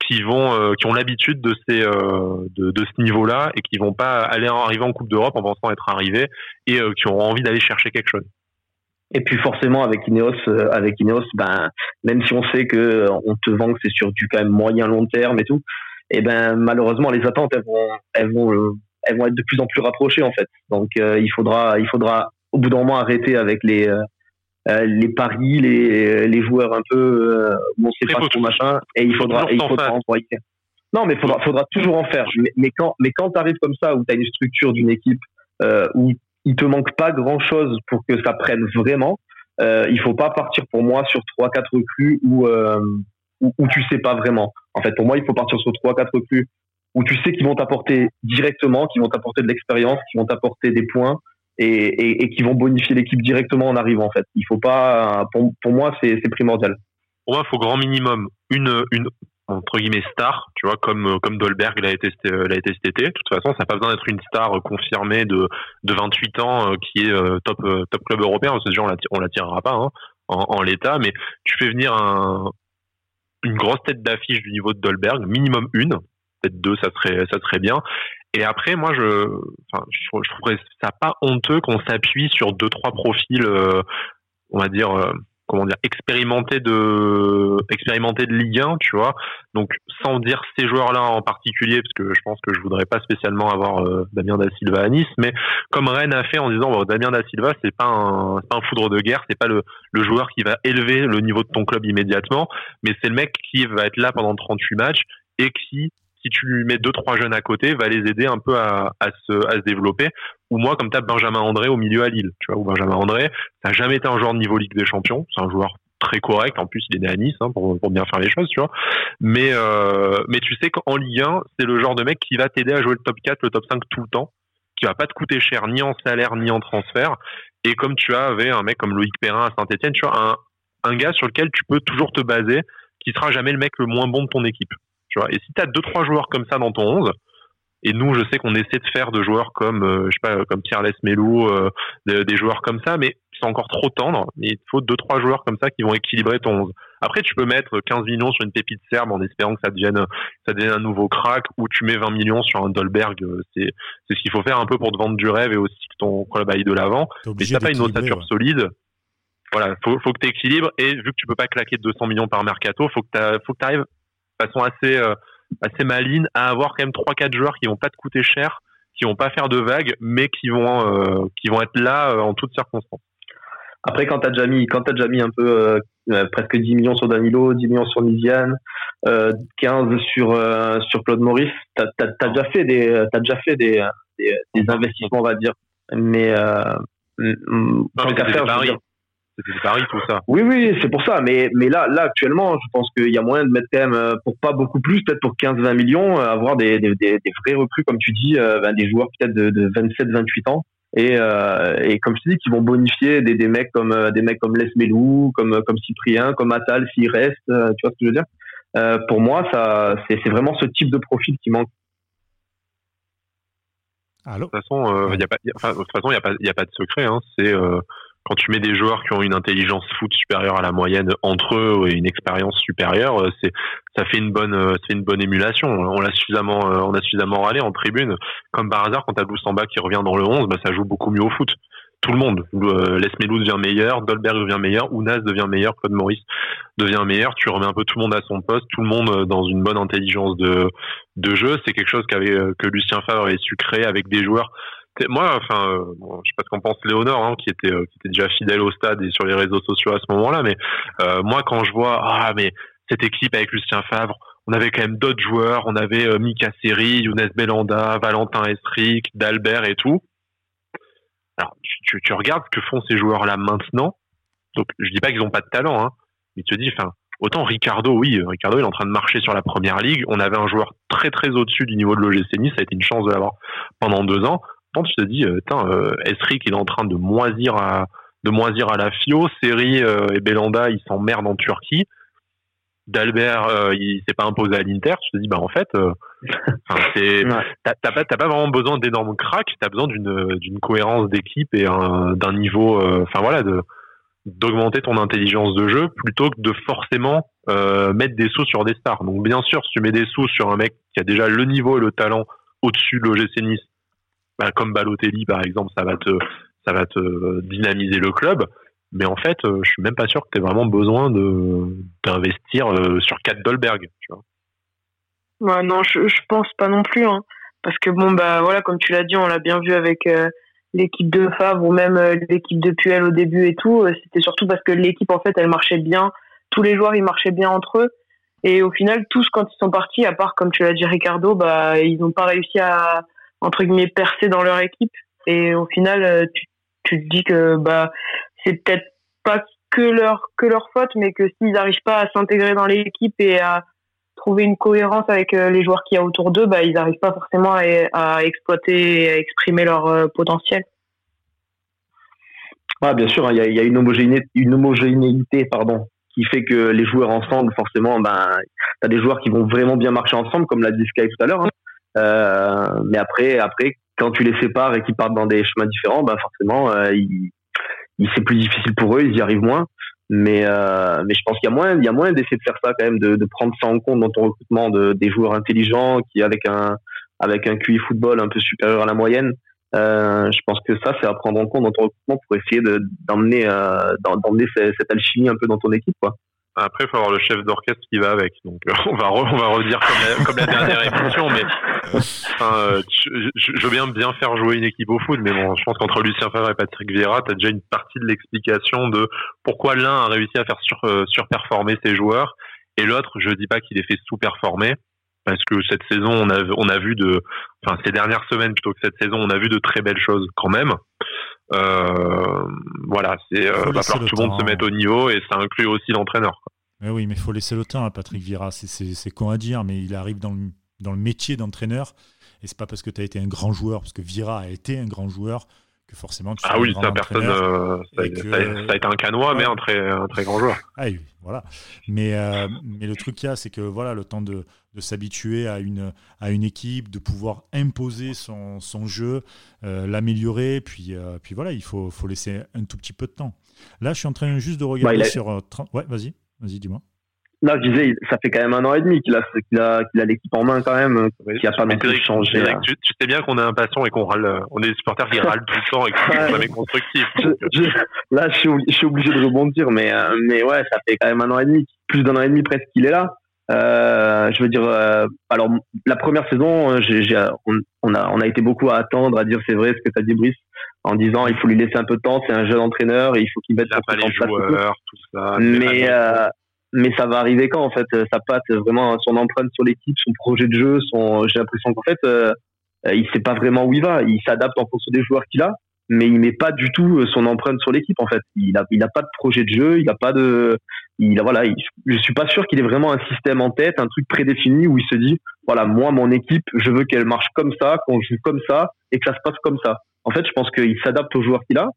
qui vont euh, qui ont l'habitude euh, de, de, ce niveau-là et qui vont pas aller arriver en Coupe d'Europe en pensant être arrivés et euh, qui auront envie d'aller chercher quelque chose. Et puis forcément avec Ineos, avec Ineos, ben même si on sait que on te vend que c'est sur du quand même moyen long terme et tout, et ben malheureusement les attentes elles vont elles vont euh, elles vont être de plus en plus rapprochées en fait. Donc euh, il faudra il faudra au bout d'un moment arrêter avec les euh, les paris, les, les joueurs un peu où on sait pas trop machin et il faudra il faudra envoyer. Non mais faudra faudra toujours en faire. Mais, mais quand mais quand tu arrives comme ça où tu as une structure d'une équipe où il te manque pas grand chose pour que ça prenne vraiment, euh, il faut pas partir pour moi sur trois quatre recrues où où, tu sais pas vraiment. En fait, pour moi, il faut partir sur trois, quatre plus où tu sais qu'ils vont t'apporter directement, qui vont t'apporter de l'expérience, qui vont t'apporter des points et, et, qui vont bonifier l'équipe directement en arrivant. En fait, il faut pas. Pour, moi, c'est primordial. Pour moi, il faut grand minimum une, une entre guillemets star, tu vois, comme comme Dolberg l'a été été cet été. De toute façon, ça n'a pas besoin d'être une star confirmée de de 28 ans qui est top top club européen. Parce que déjà on la la tirera pas hein, en, en l'état, mais tu fais venir un une grosse tête d'affiche du niveau de Dolberg, minimum une, peut-être deux, ça serait ça serait bien. Et après, moi, je, enfin, je, trouverais ça pas honteux qu'on s'appuie sur deux trois profils, euh, on va dire, euh, comment dire, expérimentés de, expérimentés de Ligue 1, tu vois. Donc, sans dire ces joueurs-là en particulier, parce que je pense que je voudrais pas spécialement avoir euh, Damien da Silva à Nice, mais comme Rennes a fait en disant, bon, Damien da Silva, c'est pas un, pas un foudre de guerre, c'est pas le, le joueur qui va élever le niveau de ton club immédiatement, mais c'est le mec qui va être là pendant 38 matchs et qui si tu lui mets deux trois jeunes à côté, va les aider un peu à, se, développer. Ou moi, comme tu as Benjamin André au milieu à Lille, tu vois, ou Benjamin André, ça n'a jamais été un joueur de niveau Ligue des Champions, c'est un joueur très correct. En plus, il est né à Nice hein, pour, pour, bien faire les choses, tu vois. Mais euh, mais tu sais qu'en Ligue 1, c'est le genre de mec qui va t'aider à jouer le top 4, le top 5 tout le temps, qui va pas te coûter cher ni en salaire ni en transfert. Et comme tu avais un mec comme Loïc Perrin à Saint-Etienne, tu un, un gars sur lequel tu peux toujours te baser, qui sera jamais le mec le moins bon de ton équipe. Et si tu as deux trois joueurs comme ça dans ton 11, et nous, je sais qu'on essaie de faire de joueurs comme, euh, je sais pas, comme Pierre Lesmelou, euh, des, joueurs comme ça, mais c'est encore trop tendre. Il faut deux trois joueurs comme ça qui vont équilibrer ton 11. Après, tu peux mettre 15 millions sur une pépite serbe en espérant que ça devienne, ça devienne un nouveau crack, ou tu mets 20 millions sur un Dolberg. Euh, c'est, c'est ce qu'il faut faire un peu pour te vendre du rêve et aussi que ton club aille de l'avant. Mais si t'as pas une ossature solide, voilà, faut, faut que tu équilibres et vu que tu peux pas claquer 200 millions par mercato, faut que tu faut que tu arrives façon assez euh, assez à avoir quand même trois quatre joueurs qui vont pas te coûter cher, qui vont pas faire de vagues, mais qui vont euh, qui vont être là euh, en toutes circonstances. Après, quand t'as déjà mis, quand as déjà mis un peu presque 10 millions sur Danilo, 10 millions sur Niziane, 15 sur sur Claude Maurice, t'as as, déjà fait des as déjà fait des, des, investissements, on va dire. Mais tant qu'à faire, c'était Paris, tout ça. Oui, oui, c'est pour ça. Mais, mais là, là, actuellement, je pense qu'il y a moyen de mettre quand même, euh, pour pas beaucoup plus, peut-être pour 15-20 millions, euh, avoir des, des, des, vrais recrues, comme tu dis, euh, ben, des joueurs peut-être de, de 27-28 ans. Et, et comme tu dis, qui vont bonifier des, des mecs comme des mecs comme Les Melou, comme comme Cyprien, comme Atal s'il reste. tu vois ce que je veux dire? Pour moi, ça, c'est vraiment ce type de profil qui manque. Allô? De toute façon, il n'y a pas, de toute façon, il y a pas, il a pas de secret. Hein. C'est quand tu mets des joueurs qui ont une intelligence foot supérieure à la moyenne entre eux et une expérience supérieure, euh, c'est ça fait une bonne euh, c'est une bonne émulation. On l'a suffisamment euh, on a suffisamment râlé en tribune. Comme par hasard, quand t'as Boussamba qui revient dans le 11, bah ça joue beaucoup mieux au foot. Tout le monde. Euh, Lesmelou devient meilleur, Dolberg devient meilleur, Ounas devient meilleur, Claude Maurice devient meilleur. Tu remets un peu tout le monde à son poste, tout le monde dans une bonne intelligence de de jeu. C'est quelque chose qu'avait que Lucien Favre avait su créer avec des joueurs moi, enfin, euh, je sais pas ce qu'en pense Léonore, hein, qui était euh, qui était déjà fidèle au stade et sur les réseaux sociaux à ce moment-là, mais euh, moi, quand je vois ah mais cette équipe avec Lucien Favre, on avait quand même d'autres joueurs, on avait Mika Seri, Younes Belanda, Valentin Estric, Dalbert et tout. Alors, tu, tu, regardes ce que font ces joueurs-là maintenant. Donc, je dis pas qu'ils ont pas de talent, hein, mais tu te dis, enfin, autant Ricardo, oui, Ricardo, il est en train de marcher sur la première ligue. On avait un joueur très très au-dessus du niveau de l'OGC Nice. Ça a été une chance de l'avoir pendant deux ans tu te dis, euh, euh, Esric, il est en train de moisir à, de moisir à la FIO. Seri euh, et Belanda, ils s'emmerdent en Turquie. D'Albert, euh, il s'est pas imposé à l'Inter. Tu te dis, bah en fait, euh, t'as pas, pas vraiment besoin d'énormes cracks. T'as besoin d'une, d'une cohérence d'équipe et d'un niveau, enfin voilà, d'augmenter ton intelligence de jeu plutôt que de forcément mettre des sous sur des stars. Donc bien sûr, si tu mets des sous sur un mec qui a déjà le niveau et le talent au-dessus de l'OGC Nice bah, comme Balotelli par exemple, ça va te ça va te dynamiser le club. Mais en fait, euh, je suis même pas sûr que tu aies vraiment besoin de d'investir euh, sur 4 Dolberg. Non, je, je pense pas non plus. Hein. Parce que bon, bah voilà, comme tu l'as dit, on l'a bien vu avec euh, l'équipe de Favre ou même l'équipe de Puel au début et tout. C'était surtout parce que l'équipe, en fait, elle marchait bien. Tous les joueurs, ils marchaient bien entre eux. Et au final, tous, quand ils sont partis, à part, comme tu l'as dit, Ricardo, bah, ils n'ont pas réussi à, entre guillemets percer dans leur équipe et au final euh, tu, tu te dis que bah c'est peut-être pas que leur que leur faute mais que s'ils n'arrivent pas à s'intégrer dans l'équipe et à trouver une cohérence avec euh, les joueurs qu'il y a autour d'eux bah ils n'arrivent pas forcément à, à, exploiter à exprimer leur euh, potentiel ah, bien sûr, hein, il y, a, une homogénéité, pardon, qui fait que les joueurs ensemble, forcément, ben, t'as des joueurs qui vont vraiment bien marcher ensemble, comme l'a dit Sky tout à l'heure. Hein. Euh, mais après, après, quand tu les sépares et qu'ils partent dans des chemins différents, ben forcément, euh, il, c'est plus difficile pour eux, ils y arrivent moins. Mais, euh, mais je pense qu'il y a moins, il y a moins d'essayer de faire ça quand même, de, de prendre ça en compte dans ton recrutement de, des joueurs intelligents qui avec un avec un QI football un peu supérieur à la moyenne. Euh, je pense que ça, c'est à prendre en compte dans ton recrutement pour essayer d'emmener euh, d'emmener cette, alchimie un peu dans ton équipe, quoi. Après, il faut avoir le chef d'orchestre qui va avec. Donc, euh, on va on va redire comme la, comme la dernière émission, mais euh, je, veux bien bien faire jouer une équipe au foot, mais bon, je pense qu'entre Lucien Favre et Patrick Vieira, tu as déjà une partie de l'explication de pourquoi l'un a réussi à faire sur, euh, surperformer ses joueurs et l'autre, je dis pas qu'il est fait sous-performer, parce que cette saison, on a, on a vu de, enfin ces dernières semaines plutôt que cette saison, on a vu de très belles choses quand même. Euh, voilà, c'est euh, va falloir que tout le monde se mette au niveau et ça inclut aussi l'entraîneur. Mais oui, mais il faut laisser le temps à Patrick Vieira. C'est con à dire, mais il arrive dans le, dans le métier d'entraîneur et c'est pas parce que tu as été un grand joueur, parce que Vieira a été un grand joueur que forcément ah oui ça personne euh, ça, a, été un canois mais un très un très grand joueur. Ah oui voilà. Mais euh, mais le truc qu'il y a c'est que voilà le temps de, de s'habituer à une à une équipe de pouvoir imposer son, son jeu euh, l'améliorer puis puis voilà il faut faut laisser un tout petit peu de temps. Là je suis en train juste de regarder bah, sur ouais vas-y vas-y dis-moi Là, je disais, ça fait quand même un an et demi qu'il a, qu'il a, qu'il a l'équipe en main quand même, qui a pas non plus changé. Hein. Tu, sais bien qu'on est impatient et qu'on râle, on est des supporters qui râlent tout le temps et qui sont jamais constructifs. là, je suis, je suis, obligé de rebondir, mais, euh, mais ouais, ça fait quand même un an et demi, plus d'un an et demi presque qu'il est là. Euh, je veux dire, euh, alors la première saison, j'ai, on, on, a, on a été beaucoup à attendre, à dire c'est vrai ce que tu as dit Brice, en disant il faut lui laisser un peu de temps, c'est un jeune entraîneur et il faut qu'il mette un peu les joueurs, tout ça. Mais euh, mais ça va arriver quand en fait sa patte vraiment son empreinte sur l'équipe son projet de jeu son j'ai l'impression qu'en fait euh, il sait pas vraiment où il va. Il s'adapte en fonction des joueurs qu'il a mais il met pas du tout euh, son empreinte sur l'équipe en fait. Il a il a pas de projet de jeu il a pas de il a voilà je suis pas sûr qu'il ait vraiment un système en tête un truc prédéfini où il se dit voilà moi mon équipe je veux qu'elle marche comme ça qu'on joue comme ça et que ça se passe comme ça. En fait je pense qu'il s'adapte aux joueurs qu'il a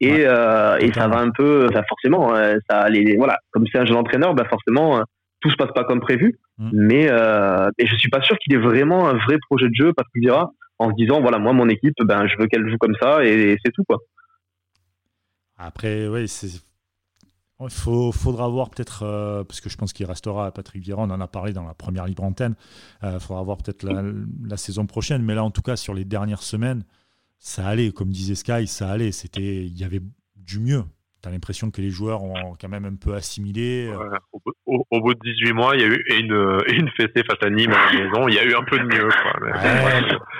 et, euh, et ça va un peu, ça forcément, euh, ça les, voilà, comme c'est un jeune entraîneur, bah forcément, euh, tout se passe pas comme prévu. Mm. Mais euh, et je suis pas sûr qu'il ait vraiment un vrai projet de jeu, parce qu'il dira en se disant voilà, moi mon équipe, ben je veux qu'elle joue comme ça et, c'est tout quoi. Après, oui, c'est il faudra voir peut-être, parce que je pense qu'il restera à Patrick Vieira, on en a parlé dans la première libre antenne, il faudra voir peut-être la, la, saison prochaine, mais là en tout cas sur les dernières semaines, ça allait, comme disait Sky, ça allait. C'était, il y avait du mieux. Tu as l'impression que les joueurs ont quand même un peu assimilé. au, bout de 18 mois, il y a eu une, une fessée face à Nîmes à la maison. Il y a eu un peu de mieux.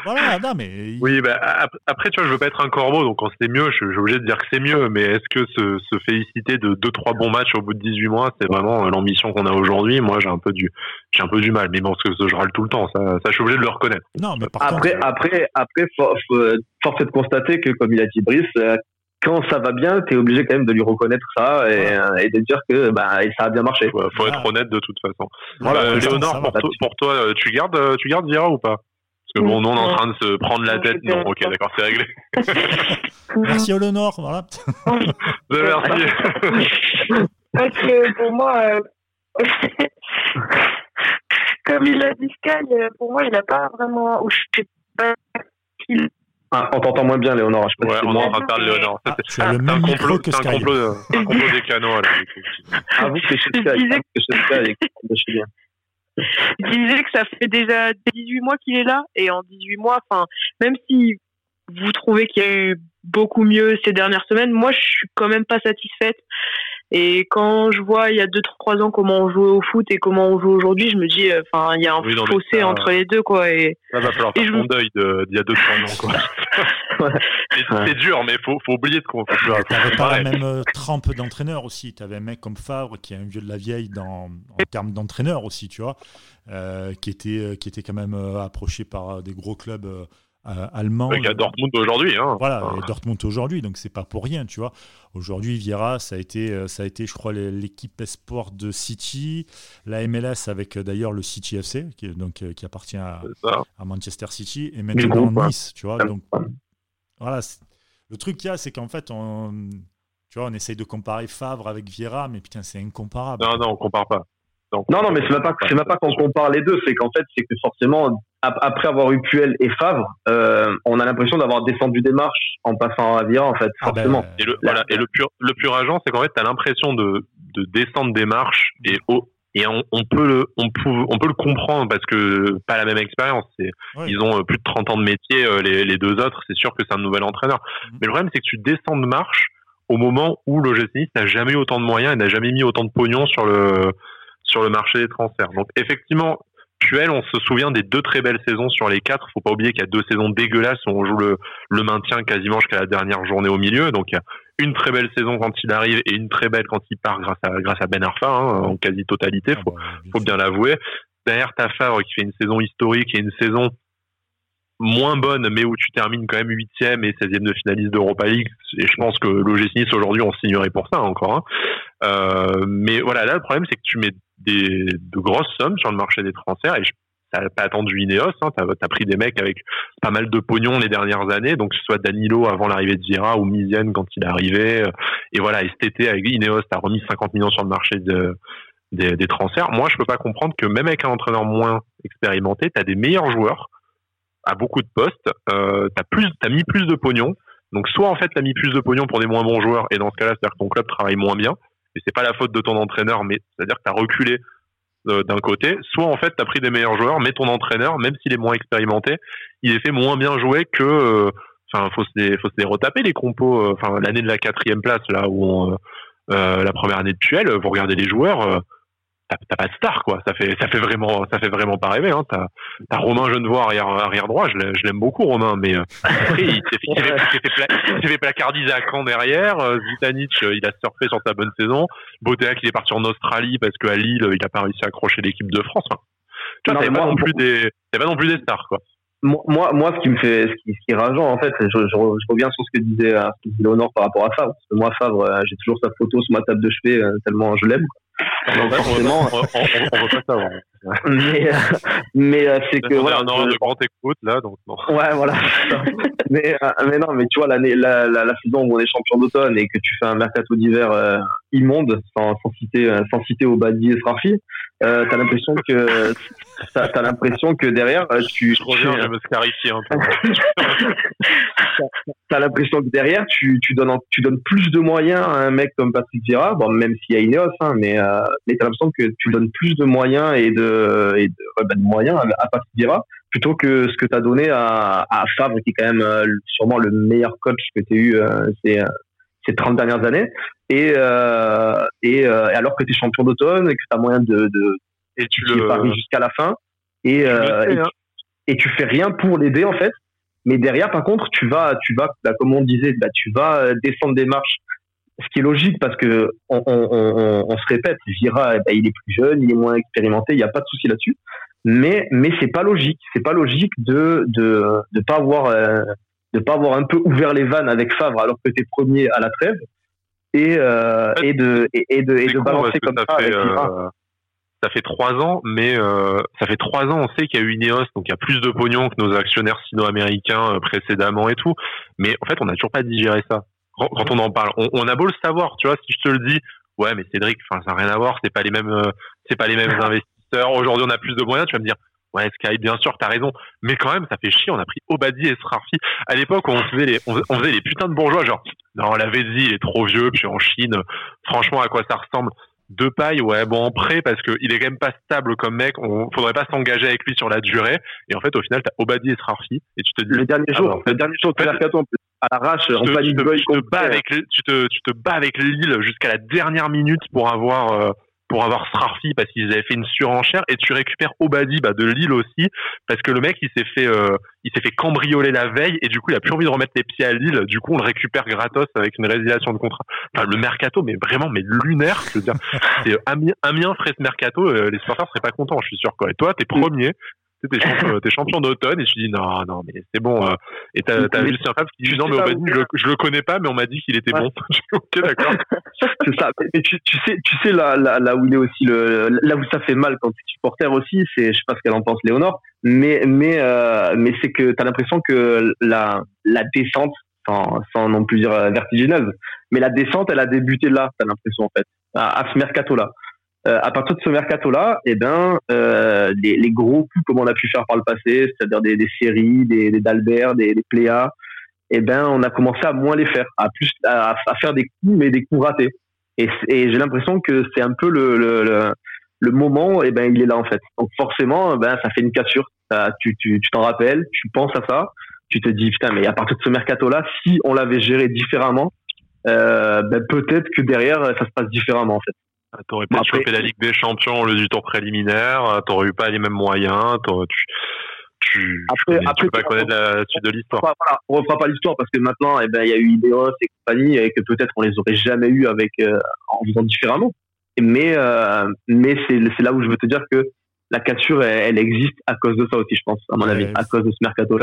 voilà, non, mais... Oui, bah, après, tu vois, je veux pas être un corbeau, donc quand c'est mieux, je, suis obligé de dire que c'est mieux. Mais est-ce que se, se féliciter de 2-3 bons matchs au bout de 18 mois, c'est vraiment l'ambition qu'on a aujourd'hui? Moi, j'ai un peu du, j'ai un peu du mal. Mais bon, parce que je râle tout le temps, ça, ça, je suis obligé de le reconnaître. Non, mais après, après, après, force est de constater que, comme il a dit Brice, euh, quand ça va bien, tu es obligé quand même de lui reconnaître ça euh, et, de dire que bah, ça a bien marché. Faut être honnête de toute façon. Voilà, euh, Léonore, pour, toi, tu gardes, tu gardes Vira ou pas? Parce que bon, nous, on est en train de se prendre la tête. Non, ok, d'accord, c'est réglé. merci, Léonore. Voilà. merci. Parce que pour moi, comme il a dit Sky, pour moi, il n'a pas vraiment. je sais pas ah, on t'entend moins bien, Léonore. Je sais ouais, on de parler, Léonore. Ah, c'est un, un, complot, que Sky. un complot, un complot des canaux. Ah, vous, c'est chez Sky. C'est chez Sky. Je disais que ça fait déjà 18 mois qu'il est là, et en 18 mois, enfin, même si vous trouvez qu'il y a eu beaucoup mieux ces dernières semaines, moi, je suis quand même pas satisfaite. Et quand je vois il y a 2-3 ans comment on jouait au foot et comment on joue aujourd'hui, je me dis, euh, enfin, il y a un fossé entre les deux, quoi. Et, ça va falloir faire ton deuil d'il y a 2-3 ans, quoi. c'est dur, mais faut, faut oublier de quoi. Tu n'avais pas la même euh, trempe d'entraîneur aussi. Tu avais un mec comme Favre qui est un vieux de la vieille dans, en termes d'entraîneur aussi, tu vois, euh, qui, était, qui était quand même approché par des gros clubs euh, allemand. Il y a Dortmund aujourd'hui. Hein. Voilà, Dortmund aujourd'hui, donc c'est pas pour rien, tu vois. Aujourd'hui, Vieira, ça a été, euh, ça a été, je crois, l'équipe Esport de City, la MLS avec euh, d'ailleurs le City FC, qui, donc, qui appartient à, à, Manchester City, et maintenant Nice, tu vois. Donc, voilà, le truc qu'il y a, c'est qu'en fait, on, Tu vois, on essaye de comparer Favre avec Vieira, mais putain, c'est incomparable. Non, non, on compare pas. non, non, mais c'est même pas, c'est même pas qu'on compare les deux, c'est qu'en fait, c'est que forcément, après avoir eu Puel et Favre, euh, on a l'impression d'avoir descendu des marches en passant à Vieira, en fait, ah ben, forcément. et le, voilà, et le pur, le pur agent, c'est qu'en fait, tu as l'impression de, de descendre des marches et on, peut le on peut on peut le comprendre parce que pas la même expérience ils ont euh, plus de 30 ans de métier euh, les, les deux autres c'est sûr que c'est un nouvel entraîneur mm. mais le problème c'est que tu descends de marche au moment où l'OGC n'a jamais eu autant de moyens et n'a jamais mis autant de pognon sur le sur le marché des transferts donc effectivement Puel, on se souvient des deux très belles saisons sur les quatre. Faut pas oublier qu'il y a deux saisons dégueulasses où on joue le, le maintien quasiment jusqu'à la dernière journée au milieu. Donc il y a une très belle saison quand il arrive et une très belle quand il part grâce à grâce à Ben Arfa hein, en quasi totalité. Faut faut bien l'avouer. Derrière ta Favre qui fait une saison historique et une saison moins bonne, mais où tu termines quand même huitième et 16e de finaliste d'Europa League. Et je pense que l'OGC Nice aujourd'hui on signerait pour ça encore. Hein. Euh, mais voilà, là le problème c'est que tu mets des de grosses sommes sur le marché des transferts. Et je t'as pas attendu Ineos, hein, t'as as pris des mecs avec pas mal de pognon les dernières années, donc ce soit Danilo avant l'arrivée de Zira ou Mizienne quand il est arrivé, et voilà, et cet été avec Ineos, t'as remis 50 millions sur le marché de, des, transferts. Moi, je peux pas comprendre que même avec un entraîneur moins expérimenté, t'as des meilleurs joueurs à beaucoup de postes, euh, t'as plus, t'as mis plus de pognon, donc soit en fait t'as mis plus de pognon pour des moins bons joueurs, et dans ce cas-là, c'est-à-dire que ton club travaille moins bien, et c'est pas la faute de ton entraîneur, mais c'est-à-dire que t'as reculé euh, d'un côté, soit en fait tu as pris des meilleurs joueurs, mais ton entraîneur, même s'il est moins expérimenté, il est fait moins bien jouer que. Euh, enfin, faut faut se les retaper les compos. Euh, enfin, l'année de la quatrième place là où la première année de Tuel, vous regardez les joueurs t'as pas de star quoi ça fait ça fait vraiment ça fait vraiment pas rêver hein t'as as Romain Genevoix arrière arrière droit je l'aime beaucoup Romain mais euh, après il s'est fait, fait, placardiser à Caen derrière euh, Zitanic euh, il a surfé sur sa bonne saison Botéac il est parti en Australie parce qu'à Lille il a pas réussi à accrocher l'équipe de France hein. tu vois pas non plus des pas non plus des stars quoi moi, moi, ce qui me fait, ce qui, ce qui est rageant, en fait, je, je, reviens sur ce que disait, Léonore par rapport à Favre. Parce que moi, Favre, j'ai toujours sa photo sur ma table de chevet, tellement je l'aime forcément, on, on, veut pas savoir. mais euh, mais euh, c'est que voilà. Un an de grande écoute là, donc non. Ouais, voilà. mais euh, mais non, mais tu vois l'année, la, la, la, saison où on est champion d'automne et que tu fais un mercato d'hiver immonde, sans, sans citer sans citer Obadi et Srafi, euh, t'as l'impression que t'as, as l'impression que derrière tu je reviens je me scarifier un peu t'as l'impression que derrière tu tu donnes tu donnes plus de moyens à un mec comme Patrick Vieira bon même s'il y a Ineos hein, mais euh, mais t'as l'impression que tu donnes plus de moyens et de et de, bah, de moyens à, Patrick Vieira plutôt que ce que t'as donné à, à Favre qui est quand même euh, sûrement le meilleur coach que t'aies eu euh, ces ces 30 dernières années et euh, et, euh, alors que tu es champion d'automne et que tu as moyen de, de et tu le jusqu'à la fin et, euh, hein. et, tu, fais rien pour l'aider en fait mais derrière par contre tu vas tu vas bah, comme on disait bah, tu vas descendre des marches ce qui est logique parce que on, on, on, on se répète Vira bah, il est plus jeune il est moins expérimenté il n'y a pas de souci là-dessus mais mais c'est pas logique c'est pas logique de de de pas avoir de pas avoir un peu ouvert les vannes avec Favre alors que tu es premier à la trêve et, euh, et de, et, de, et de balancer comme ça. Fait, euh, ça fait trois ans, mais euh, ça fait trois ans, on sait qu'il y a eu Ineos, donc il y a plus de pognon que nos actionnaires sino-américains précédemment et tout. Mais en fait, on n'a toujours pas digéré ça. Quand, on en parle, on, a beau le savoir, tu vois, si je te le dis, ouais, mais Cédric, enfin, ça n'a rien à voir, c'est pas les mêmes, c'est pas les mêmes investisseurs. Aujourd'hui, on a plus de moyens, tu vas me dire, Ouais, Sky, bien sûr, t'as raison. Mais quand même, ça fait chier. On a pris Obadi et Srarfi. À l'époque, on faisait les, on faisait les putains de bourgeois, genre, non, la Vézi, il est trop vieux. Puis en Chine, franchement, à quoi ça ressemble? De paille, ouais, bon, en prêt, parce qu'il est quand même pas stable comme mec. On faudrait pas s'engager avec lui sur la durée. Et en fait, au final, t'as Obadi et Srarfi. Et tu te dis. Le dernier jour, le dernier jour, tu à l'arrache, en tu, te, tu, te bats avec, tu te, tu te bats avec Lille jusqu'à la dernière minute pour avoir, euh, pour avoir Strarfi parce qu'ils avaient fait une surenchère et tu récupères Obadi bah, de Lille aussi parce que le mec il s'est fait euh, il s'est fait cambrioler la veille et du coup il a plus envie de remettre les pieds à Lille du coup on le récupère gratos avec une résiliation de contrat. Enfin le mercato mais vraiment mais lunaire je veux dire. C'est Amiens, Amiens ferait ce mercato euh, les supporters seraient pas contents je suis sûr quoi. Et toi t'es premier t'es champion, es champion d'automne et je dis non non mais c'est bon euh, et t'as as Lucien Favre qui dit non mais je, je, le connais pas mais on m'a dit qu'il était bon. Ok d'accord. C'est ça. Mais tu, tu, sais tu sais là, là, là où il est aussi le là où ça fait mal quand tu es supporter aussi c'est je sais pas ce qu'elle en pense Léonore mais mais euh, mais c'est que t'as l'impression que la la descente sans, sans non plus dire vertigineuse. Mais la descente, elle a débuté là, t'as l'impression en fait, à, à ce mercato-là. Euh, à partir de ce mercato-là, eh ben, euh, les, gros coups comme on a pu faire par le passé, c'est-à-dire des, séries, des, d'Albert, des, des Pléas, eh ben, on a commencé à moins les faire, à plus à, faire des coups, mais des coups ratés. Et, j'ai l'impression que c'est un peu le, le, moment, eh ben, il est là en fait. Donc forcément, ben, ça fait une cassure. tu, tu, tu t'en rappelles, tu penses à ça, tu te dis putain, mais à partir de ce mercato-là, si on l'avait géré différemment, euh, ben, peut-être que derrière, ça se passe différemment en fait. Ah, t'aurais pas chopé la Ligue des Champions au lieu du tour préliminaire, euh, t'aurais eu pas les mêmes moyens, tu, tu, après, tu, après, peux pas connaître la suite de l'histoire. Voilà, on refera pas l'histoire parce que maintenant, eh ben, il y a eu Ineos et compagnie et que peut-être on les aurait jamais eu avec, euh, en faisant différemment. Mais, euh, c'est là où je veux te dire que la cassure, elle, existe à cause de ça aussi, je pense, à mon avis, à cause de ce mercato.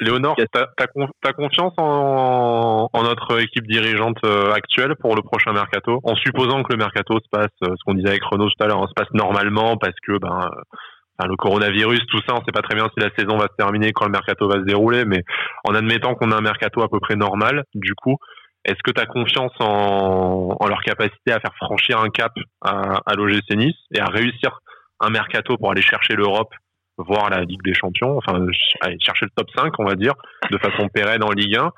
Léonore, t'as, as, confiance en, en, notre équipe dirigeante euh, actuelle pour le prochain mercato, en supposant que le mercato se passe, euh, ce qu'on disait avec Renaud tout à l'heure, hein, se passe normalement parce que ben euh, le coronavirus, tout ça, on sait pas très bien si la saison va se terminer quand le mercato va se dérouler, mais en admettant qu'on a un mercato à peu près normal, du coup, est-ce que tu as confiance en, en, leur capacité à faire franchir un cap à, à l'OGC Nice et à réussir un mercato pour aller chercher l'Europe, voir la Ligue des Champions, enfin aller chercher le top 5, on va dire, de façon pérenne en Ligue 1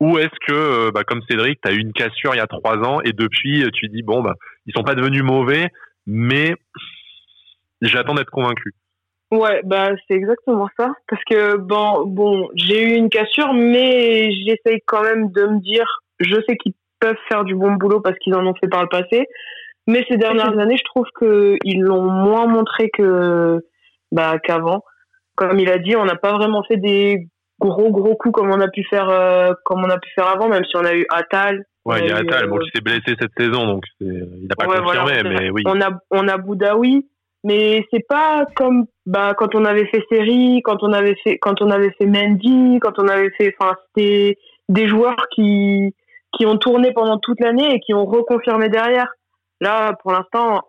Ou est-ce que, euh, bah, comme Cédric, tu as eu une cassure il y a trois ans et depuis, tu dis, bon, bah, ils sont pas devenus mauvais, mais j'attends d'être convaincu Ouais, bah c'est exactement ça. Parce que bon, bon, j'ai eu une cassure, mais j'essaye quand même de me dire, je sais qu'ils peuvent faire du bon boulot parce qu'ils en ont fait par le passé. Mais ces dernières années, je trouve qu'ils l'ont moins montré que bah, qu'avant. Comme il a dit, on n'a pas vraiment fait des gros gros coups comme on a pu faire euh, comme on a pu faire avant, même si on a eu Atal. Ouais, il y a Atal, bon, qui s'est blessé cette saison, donc il n'a pas confirmé, mais oui. On a on a Boudaoui, mais c'est pas comme bah quand on avait fait Série, quand on avait fait quand on avait fait Mendy, quand on avait fait, enfin c'était des joueurs qui qui ont tourné pendant toute l'année et qui ont reconfirmé derrière. Là, pour l'instant,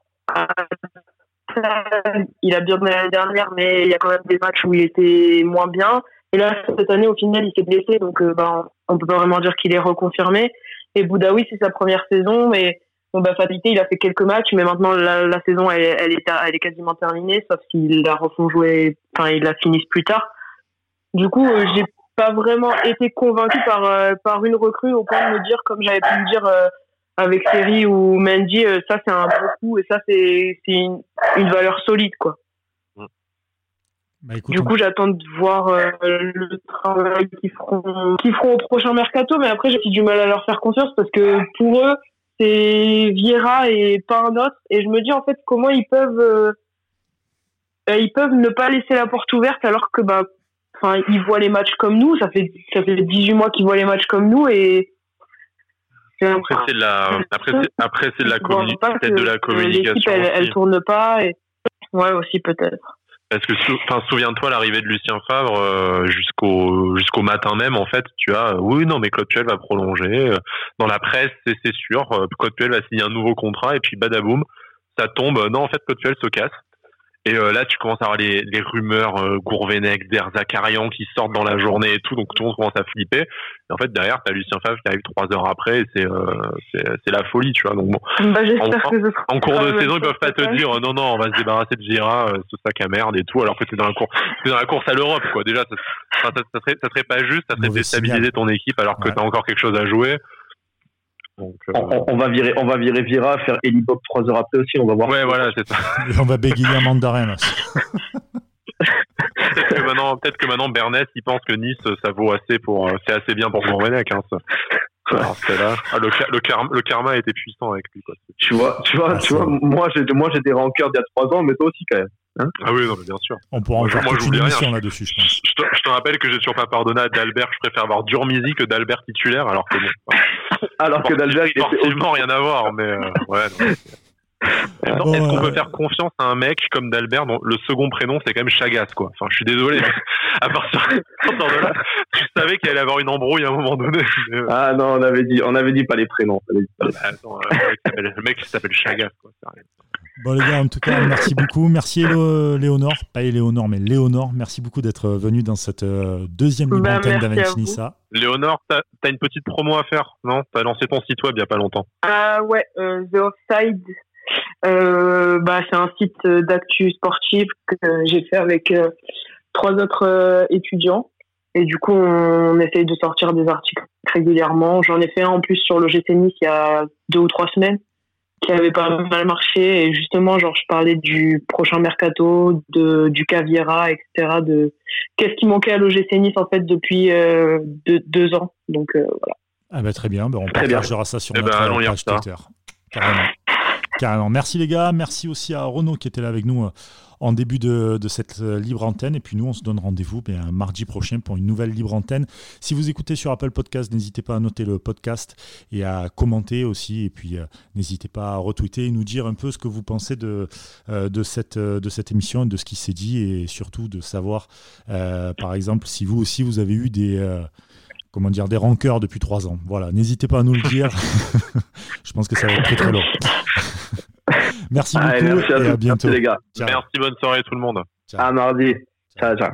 il a bien donné l'année dernière, mais il y a quand même des matchs où il était moins bien. Et là, cette année, au final, il s'est blessé, donc euh, ben, on peut pas vraiment dire qu'il est reconfirmé. Et Boudaoui, c'est sa première saison, mais bon, bah, il a fait quelques matchs, mais maintenant la, saison, elle, est, elle est quasiment terminée, sauf s'il la refont enfin, il la finisse plus tard. Du coup, euh, j'ai pas vraiment été convaincu par euh, par une recrue au point de me dire, comme j'avais pu me dire avec Seri ou Mendy, euh, ça c'est un beau coup et ça c'est une, une, valeur solide quoi. Bah, du coup, j'attends de voir euh, le travail qu'ils feront, qu'ils feront au prochain mercato, mais après j'ai du mal à leur faire confiance parce que pour eux c'est Vieira et pas un autre, et je me dis en fait comment ils peuvent, euh, ils peuvent ne pas laisser la porte ouverte alors que bah, enfin ils voient les matchs comme nous, ça fait ça fait 18 mois qu'ils voient les matchs comme nous et après, c'est de la, après, c'est, après, c'est de la, peut-être de la communication. Elle, elle, tourne pas. Et... Ouais, aussi, peut-être. Parce que, enfin, souviens-toi, l'arrivée de Lucien Favre, euh, jusqu'au, jusqu'au matin même, en fait, tu as, oui, non, mais Claude Puel va prolonger. Euh, dans la presse, c'est, c'est sûr, euh, Claude Puel va signer un nouveau contrat, et puis badaboum, ça tombe. Non, en fait, Claude Puel se casse. Et euh, là, tu commences à avoir les, les rumeurs euh, Gourvenec, Der Zakarian qui sortent dans la journée et tout, donc tout le monde commence à flipper. Et en fait, derrière, tu as Lucien Favre qui arrive trois heures après, et c'est euh, c'est la folie, tu vois. Donc bon, bah, en, cours de saison, ils peuvent pas te dire non, non, on va se débarrasser de Gira, euh, ce sac à merde et tout, alors que c'est dans la course, c'est dans la course à l'Europe, quoi. Déjà, ça, ça, ça, serait, ça serait pas juste, ça serait déstabiliser ton équipe alors que tu as encore quelque chose à jouer. Donc, euh, on, va virer, on va virer Vira, faire Elibop trois heures après aussi. On va voir. Ouais, voilà, c'est ça. on va bégayer un mandarin. peut-être que maintenant, peut-être que maintenant Bernès, il pense que Nice, ça vaut assez pour, euh, c'est assez bien pour Gourvenec. Hein, ça. Alors, là, ah, le, le, karma, le karma était puissant avec lui. Quoi. Tu vois, tu vois, tu vois, moi j'ai, moi j'ai des rancœurs d'il y a trois ans, mais toi aussi quand même. Hein ah oui, non, mais bien sûr. On pourra en faire moi, une émission là-dessus, je pense. Je te, je te, rappelle que j'ai toujours pas pardonné à D'Albert. Je préfère avoir Durmizi que d'Albert titulaire, alors que bon. alors que d'Albert, il sportivement rien à voir, mais euh, ouais. Est-ce qu'on peut faire confiance à un mec comme d'Albert dont le second prénom c'est quand même Chagas quoi Enfin, je suis désolé, à partir de là, je savais qu'il allait avoir une embrouille à un moment donné. Euh. Ah non, on avait dit, on avait dit pas les prénoms. Bah, attends, euh, le mec qui s'appelle Chagas quoi. Bon les gars, en tout cas, merci beaucoup. Merci Léonore, pas Léonore, mais Léonore. Merci beaucoup d'être venu dans cette deuxième libre bah, antenne d'Aventinissa. Léonore, tu as, une petite promo à faire, non? Tu as lancé ton site web il n'y a pas longtemps. Ah ouais, The Offside. Bah, c'est un site d'actu sportif que j'ai fait avec trois autres étudiants. Et du coup, on essaye de sortir des articles régulièrement. J'en ai fait un en plus sur le GC Nice il y a deux ou trois semaines qui avait pas mal marché. Et justement, genre, je parlais du prochain mercato, de, du Caviera, etc. De qu'est-ce qui manquait à l'OGC Nice en fait depuis euh, deux, ans. Donc euh, voilà. Ah bah, très bien, bah, on partagera ça sur eh notre ben, page Twitter. Carrément. Carrément. Merci les gars, merci aussi à Renaud qui était là avec nous euh, en début de, cette euh, libre antenne. Et puis nous, on se donne rendez-vous ben, mardi prochain pour une nouvelle libre antenne. Si vous écoutez sur Apple Podcast, n'hésitez pas à noter le podcast et à commenter aussi. Et puis euh, n'hésitez pas à retweeter et nous dire un peu ce que vous pensez de, de, cette, de cette émission, de ce qui s'est dit et surtout de savoir, par exemple, si vous aussi vous avez eu des comment dire, des rancœurs depuis trois ans. Voilà, n'hésitez pas à nous le dire. Je pense que ça va être très très long. Merci beaucoup merci à et à bientôt. les gars. Merci, bonne soirée tout le monde. À mardi. ciao. ciao.